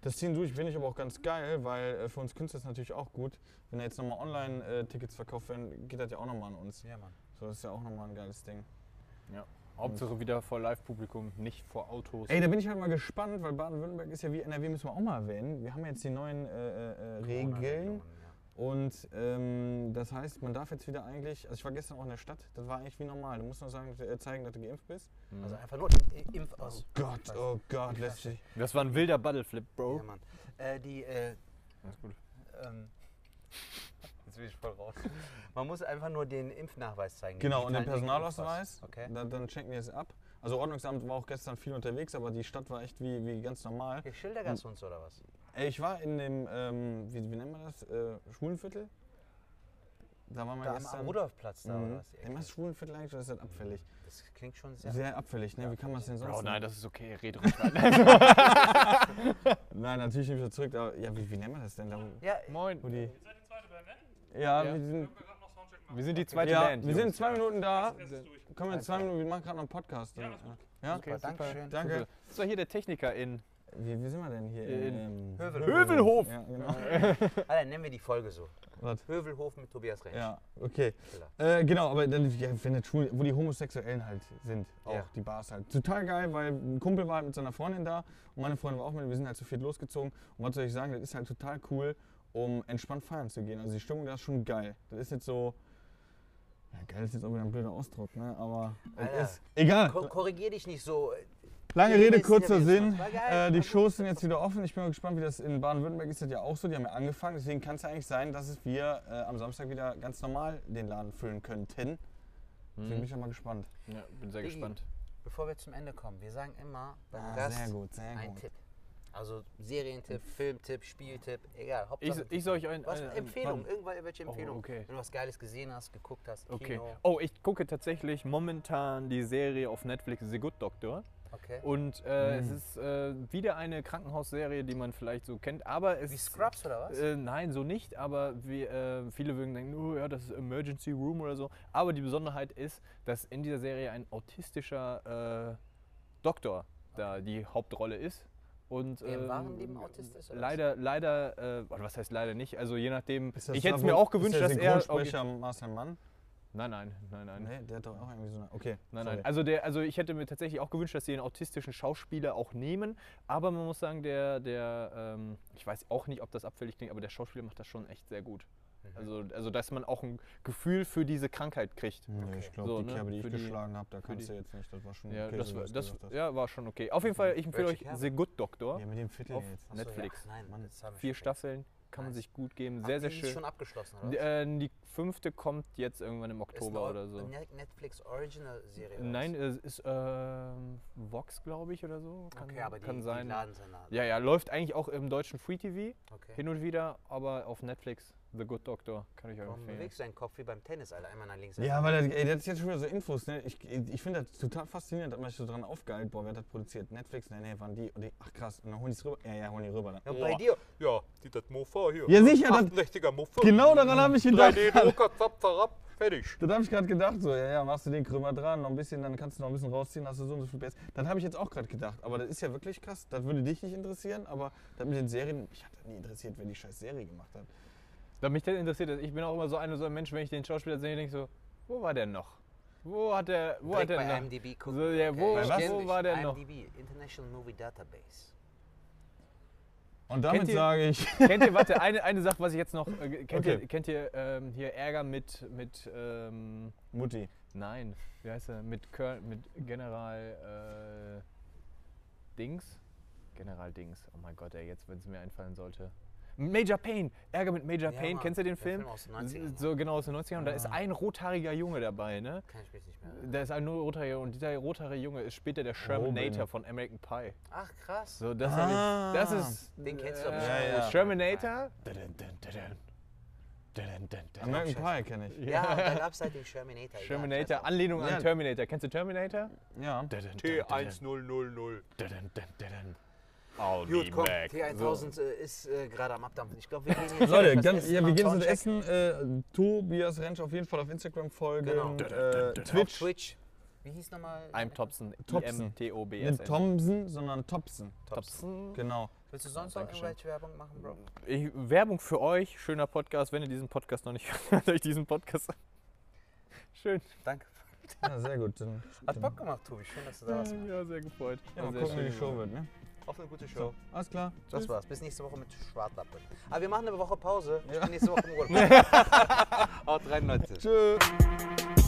Das ziehen durch finde ich aber auch ganz geil, weil äh, für uns Künstler ist natürlich auch gut. Wenn da jetzt nochmal Online-Tickets verkauft werden, geht das ja auch nochmal an uns. Ja, Mann. So, das ist ja auch nochmal ein geiles Ding. Hauptsache wieder vor Live-Publikum, nicht vor Autos. Ey, da bin ich halt mal gespannt, weil Baden-Württemberg ist ja wie NRW, müssen wir auch mal erwähnen. Wir haben jetzt die neuen äh, äh, Regeln Corona-Regelungen, ja. Und ähm, das heißt, man darf jetzt wieder eigentlich, also ich war gestern auch in der Stadt, das war eigentlich wie normal. Du musst nur sagen, äh, zeigen, dass du geimpft bist. Also einfach nur den Impfaus. Gott, oh Gott, lässt sich. Das war ein wilder Battleflip, Bro. Ja, Mann. Äh, die, äh, Alles gut. ähm, [LAUGHS] jetzt bin ich voll raus. Man muss einfach nur den Impfnachweis zeigen. Genau, und den digitalen Personalausweis, Okay. da, dann checken wir es ab. Also Ordnungsamt war auch gestern viel unterwegs, aber die Stadt war echt wie, wie ganz normal. Hier Schildergasse und so oder was? Ey, ich war in dem, ähm, wie, wie nennt man das, äh, Schwulenviertel? Da waren wir Da am gestern. Rudolfplatz da Mhm. oder was? Ey, was Schwulenviertel eigentlich, oder ist das abfällig? Das klingt schon sehr. Sehr abfällig, ne? Wie kann man es denn sonst Bro, nein, nennen? das ist okay, red ruhig. [LAUGHS] [LAUGHS] Nein, natürlich nicht wieder zurück. Aber, ja, wie, wie nennt man das denn? Da, Ja, Moin. wo die, ja, Ja. wir sind, Wir sind die zweite ja, Band. wir sind zwei Minuten da. Kommen wir in zwei Minuten, wir machen gerade noch einen Podcast. Ja? ja? Okay, super, danke schön. Danke. Das doch hier der Techniker in. Wie, wie sind wir denn hier? In ähm, Hövelhof. Hövelhof. Ja, [LAUGHS] genau. Alter, nennen wir die Folge so. Was? Hövelhof mit Tobias Rensch. Ja, okay. Äh, genau, aber dann, ja, wenn das schwul, wo die Homosexuellen halt sind, auch Ja. die Bars halt. Total geil, weil ein Kumpel war halt mit seiner Freundin da und meine Freundin war auch mit, wir sind halt zu viert losgezogen. Und was soll ich sagen, das ist halt total cool, um entspannt feiern zu gehen. Also die Stimmung da ist schon geil. Das ist jetzt so, ja geil ist jetzt auch wieder ein blöder Ausdruck, ne, aber Alter. es ist, egal. Ko korrigier dich nicht so. Lange Rede kurzer Sinn. Äh, die. Shows sind jetzt wieder offen. Ich bin mal gespannt, wie das in Baden-Württemberg ist. Das ja auch so. Die haben ja angefangen. Deswegen kann es ja eigentlich sein, dass wir äh, am Samstag wieder ganz normal den Laden füllen könnten. Deswegen bin ich ja mal gespannt. Ja, bin sehr Digi, gespannt. Bevor wir zum Ende kommen, wir sagen immer beim Ah, Gast sehr gut, sehr ein gut. Tipp. Also Serientipp, Filmtipp, Spieltipp, egal. Ich, Hauptsache, ich soll euch ein, was eine, Empfehlung, irgendwelche Oh, Empfehlung. okay. Wenn du was Geiles gesehen hast, geguckt hast, Okay. Kino. Oh, ich gucke tatsächlich momentan die Serie auf Netflix The Good Doctor. Okay. Und äh, es ist äh, wieder eine Krankenhausserie, die man vielleicht so kennt, aber es Wie Scrubs oder was? Äh, nein, so nicht, aber wie, äh, viele würden denken, oh ja, das ist Emergency Room oder so. Aber die Besonderheit ist, dass in dieser Serie ein autistischer äh, Doktor da die Hauptrolle ist. Und, ähm, wahren Leben autistisch ist, oder was? Leider, leider, äh, oder was heißt leider nicht? Also je nachdem, ich hätte es mir auch gewünscht, ist der dass er... Synchronsprecher Marcel Mann? Nein, nein, nein, nein. Nee, der hat doch auch irgendwie so eine. Okay. Nein, sorry. nein. Also, der, also ich hätte mir tatsächlich auch gewünscht, dass sie einen autistischen Schauspieler auch nehmen. Aber man muss sagen, der, der ähm, ich weiß auch nicht, ob das abfällig klingt, aber der Schauspieler macht das schon echt sehr gut. Mhm. Also, also, dass man auch ein Gefühl für diese Krankheit kriegt. Nee, ich glaube, So, die ne, Kerbe, die ich die- geschlagen habe, da kannst du jetzt nicht. Das war schon Ja, okay, das, so das hast. ja, war schon okay. Auf jeden Fall, ich empfehle Welche euch Kerbe? The Good Doctor. Ja, mit dem Viertel Auf jetzt. So, Netflix. Ja. Nein, Mann. das Vier. Staffeln, kann man Nice. sich gut geben. Ach, Sehr, sehr die ist schön. schon abgeschlossen, oder? Die, äh, die fünfte kommt jetzt irgendwann im Oktober eine oder so. Net- Netflix Original Serie. Nein, es ist ähm, Vox, glaube ich, oder so. Kann, Okay, aber die, kann die sein. laden sie nach. Ja, ja, läuft eigentlich auch im deutschen Free TV Okay. hin und wieder, aber auf Netflix The Good Doctor kann ich euch Warum empfehlen. bewegst du deinen Kopf wie beim Tennis, Alter? Einmal nach links. Ja, weil der, ey, der hat jetzt schon wieder so Infos. Ne? Ich, ich finde das total faszinierend, hat man sich so dran aufgehalten. Boah, wer hat das produziert? Netflix? Nee, nee, waren die. Und die ach krass, und dann holen die es rüber. Ja, ja, holen die rüber. Dann. Ja, bei dir. Ja, die das Mofa hier. Ja, sicher, das, 68er Mofa. genau daran habe ich gedacht. 3D-Drucker, zapp, zarab, fertig. Das habe ich gerade gedacht, so, ja, ja, machst du den Krümmer dran, noch ein bisschen, dann kannst du noch ein bisschen rausziehen, hast du so und so viel PS. Das habe ich jetzt auch gerade gedacht, aber das ist ja wirklich krass. Das würde dich nicht interessieren, aber das mit den Serien, mich hat das nie interessiert, wer die scheiß Serie gemacht hat. Da mich das interessiert, ist, ich bin auch immer so ein, so ein Mensch, wenn ich den Schauspieler sehe, denke ich so, wo war der noch? Wo hat der, wo hat Direkt der bei noch? IMDb gucken. So, ja, wo- Bei was? wo war der noch? IMDb, International Movie Database. Und damit Kennt ihr- sage ich, kennt ihr, warte, eine, eine Sache, was ich jetzt noch, äh, kennt Okay. ihr, kennt ihr ähm, hier Ärger mit, mit ähm, Mutti. nein, wie heißt er, mit, Kör, mit General äh, Dings? General Dings, oh mein Gott, ey, jetzt, wenn es mir einfallen sollte. Major Payne, Ärger mit Major Ja, Payne, Mann, kennst du den der Film? Film aus den 90ern, So genau aus den 90ern und da ist ein rothaariger Junge dabei, ne? Kann ich mich nicht mehr. Da ist ein nur rothaariger und dieser rothaarige Junge ist später der Shermanator von American Pie. Ach, krass. So, das, Ah. das ist. Den kennst du äh, aber. Ja, ja. Shermanator. American Pie kenne ich. Ja, und da gab es halt den Shermanator. Terminator, Anlehnung Ja. an Terminator. Kennst du Terminator? Ja. T1000. I'll Gut, komm, T1000 äh, ist äh, gerade am Abdampfen. Ich glaube, wir gehen jetzt [LAUGHS] Leute, ganz, essen, ja, wir gehen Soundcheck. essen. Äh, Tobias Rentsch auf jeden Fall auf Instagram folgen. Genau. Äh, Auf Twitch. Twitch. Wie hieß nochmal? I'm Thompson. Thompson. I-M-T-O-B-S. Nicht Thompson, sondern Thompson. Thompson. Genau. Willst du sonst noch irgendwelche Werbung machen, Bro? Ich, Werbung für euch. Schöner Podcast. Wenn ihr diesen Podcast noch nicht [LAUGHS] hört, euch diesen Podcast. [LAUGHS] Schön. Danke. Ja, sehr gut. Dann, Hat Bock gemacht, Tobi. Schön, dass du da warst. Ja, sehr gefreut. ja, mal sehr gucken, wie die. Show wird, ne? Auf eine gute Show. Alles klar. Das war's. Bis nächste Woche mit Schwartlappe. Aber wir machen eine Woche Pause. Ich Ja. bin nächste Woche im Urlaub. [LAUGHS] Haut rein, Leute. Tschüss.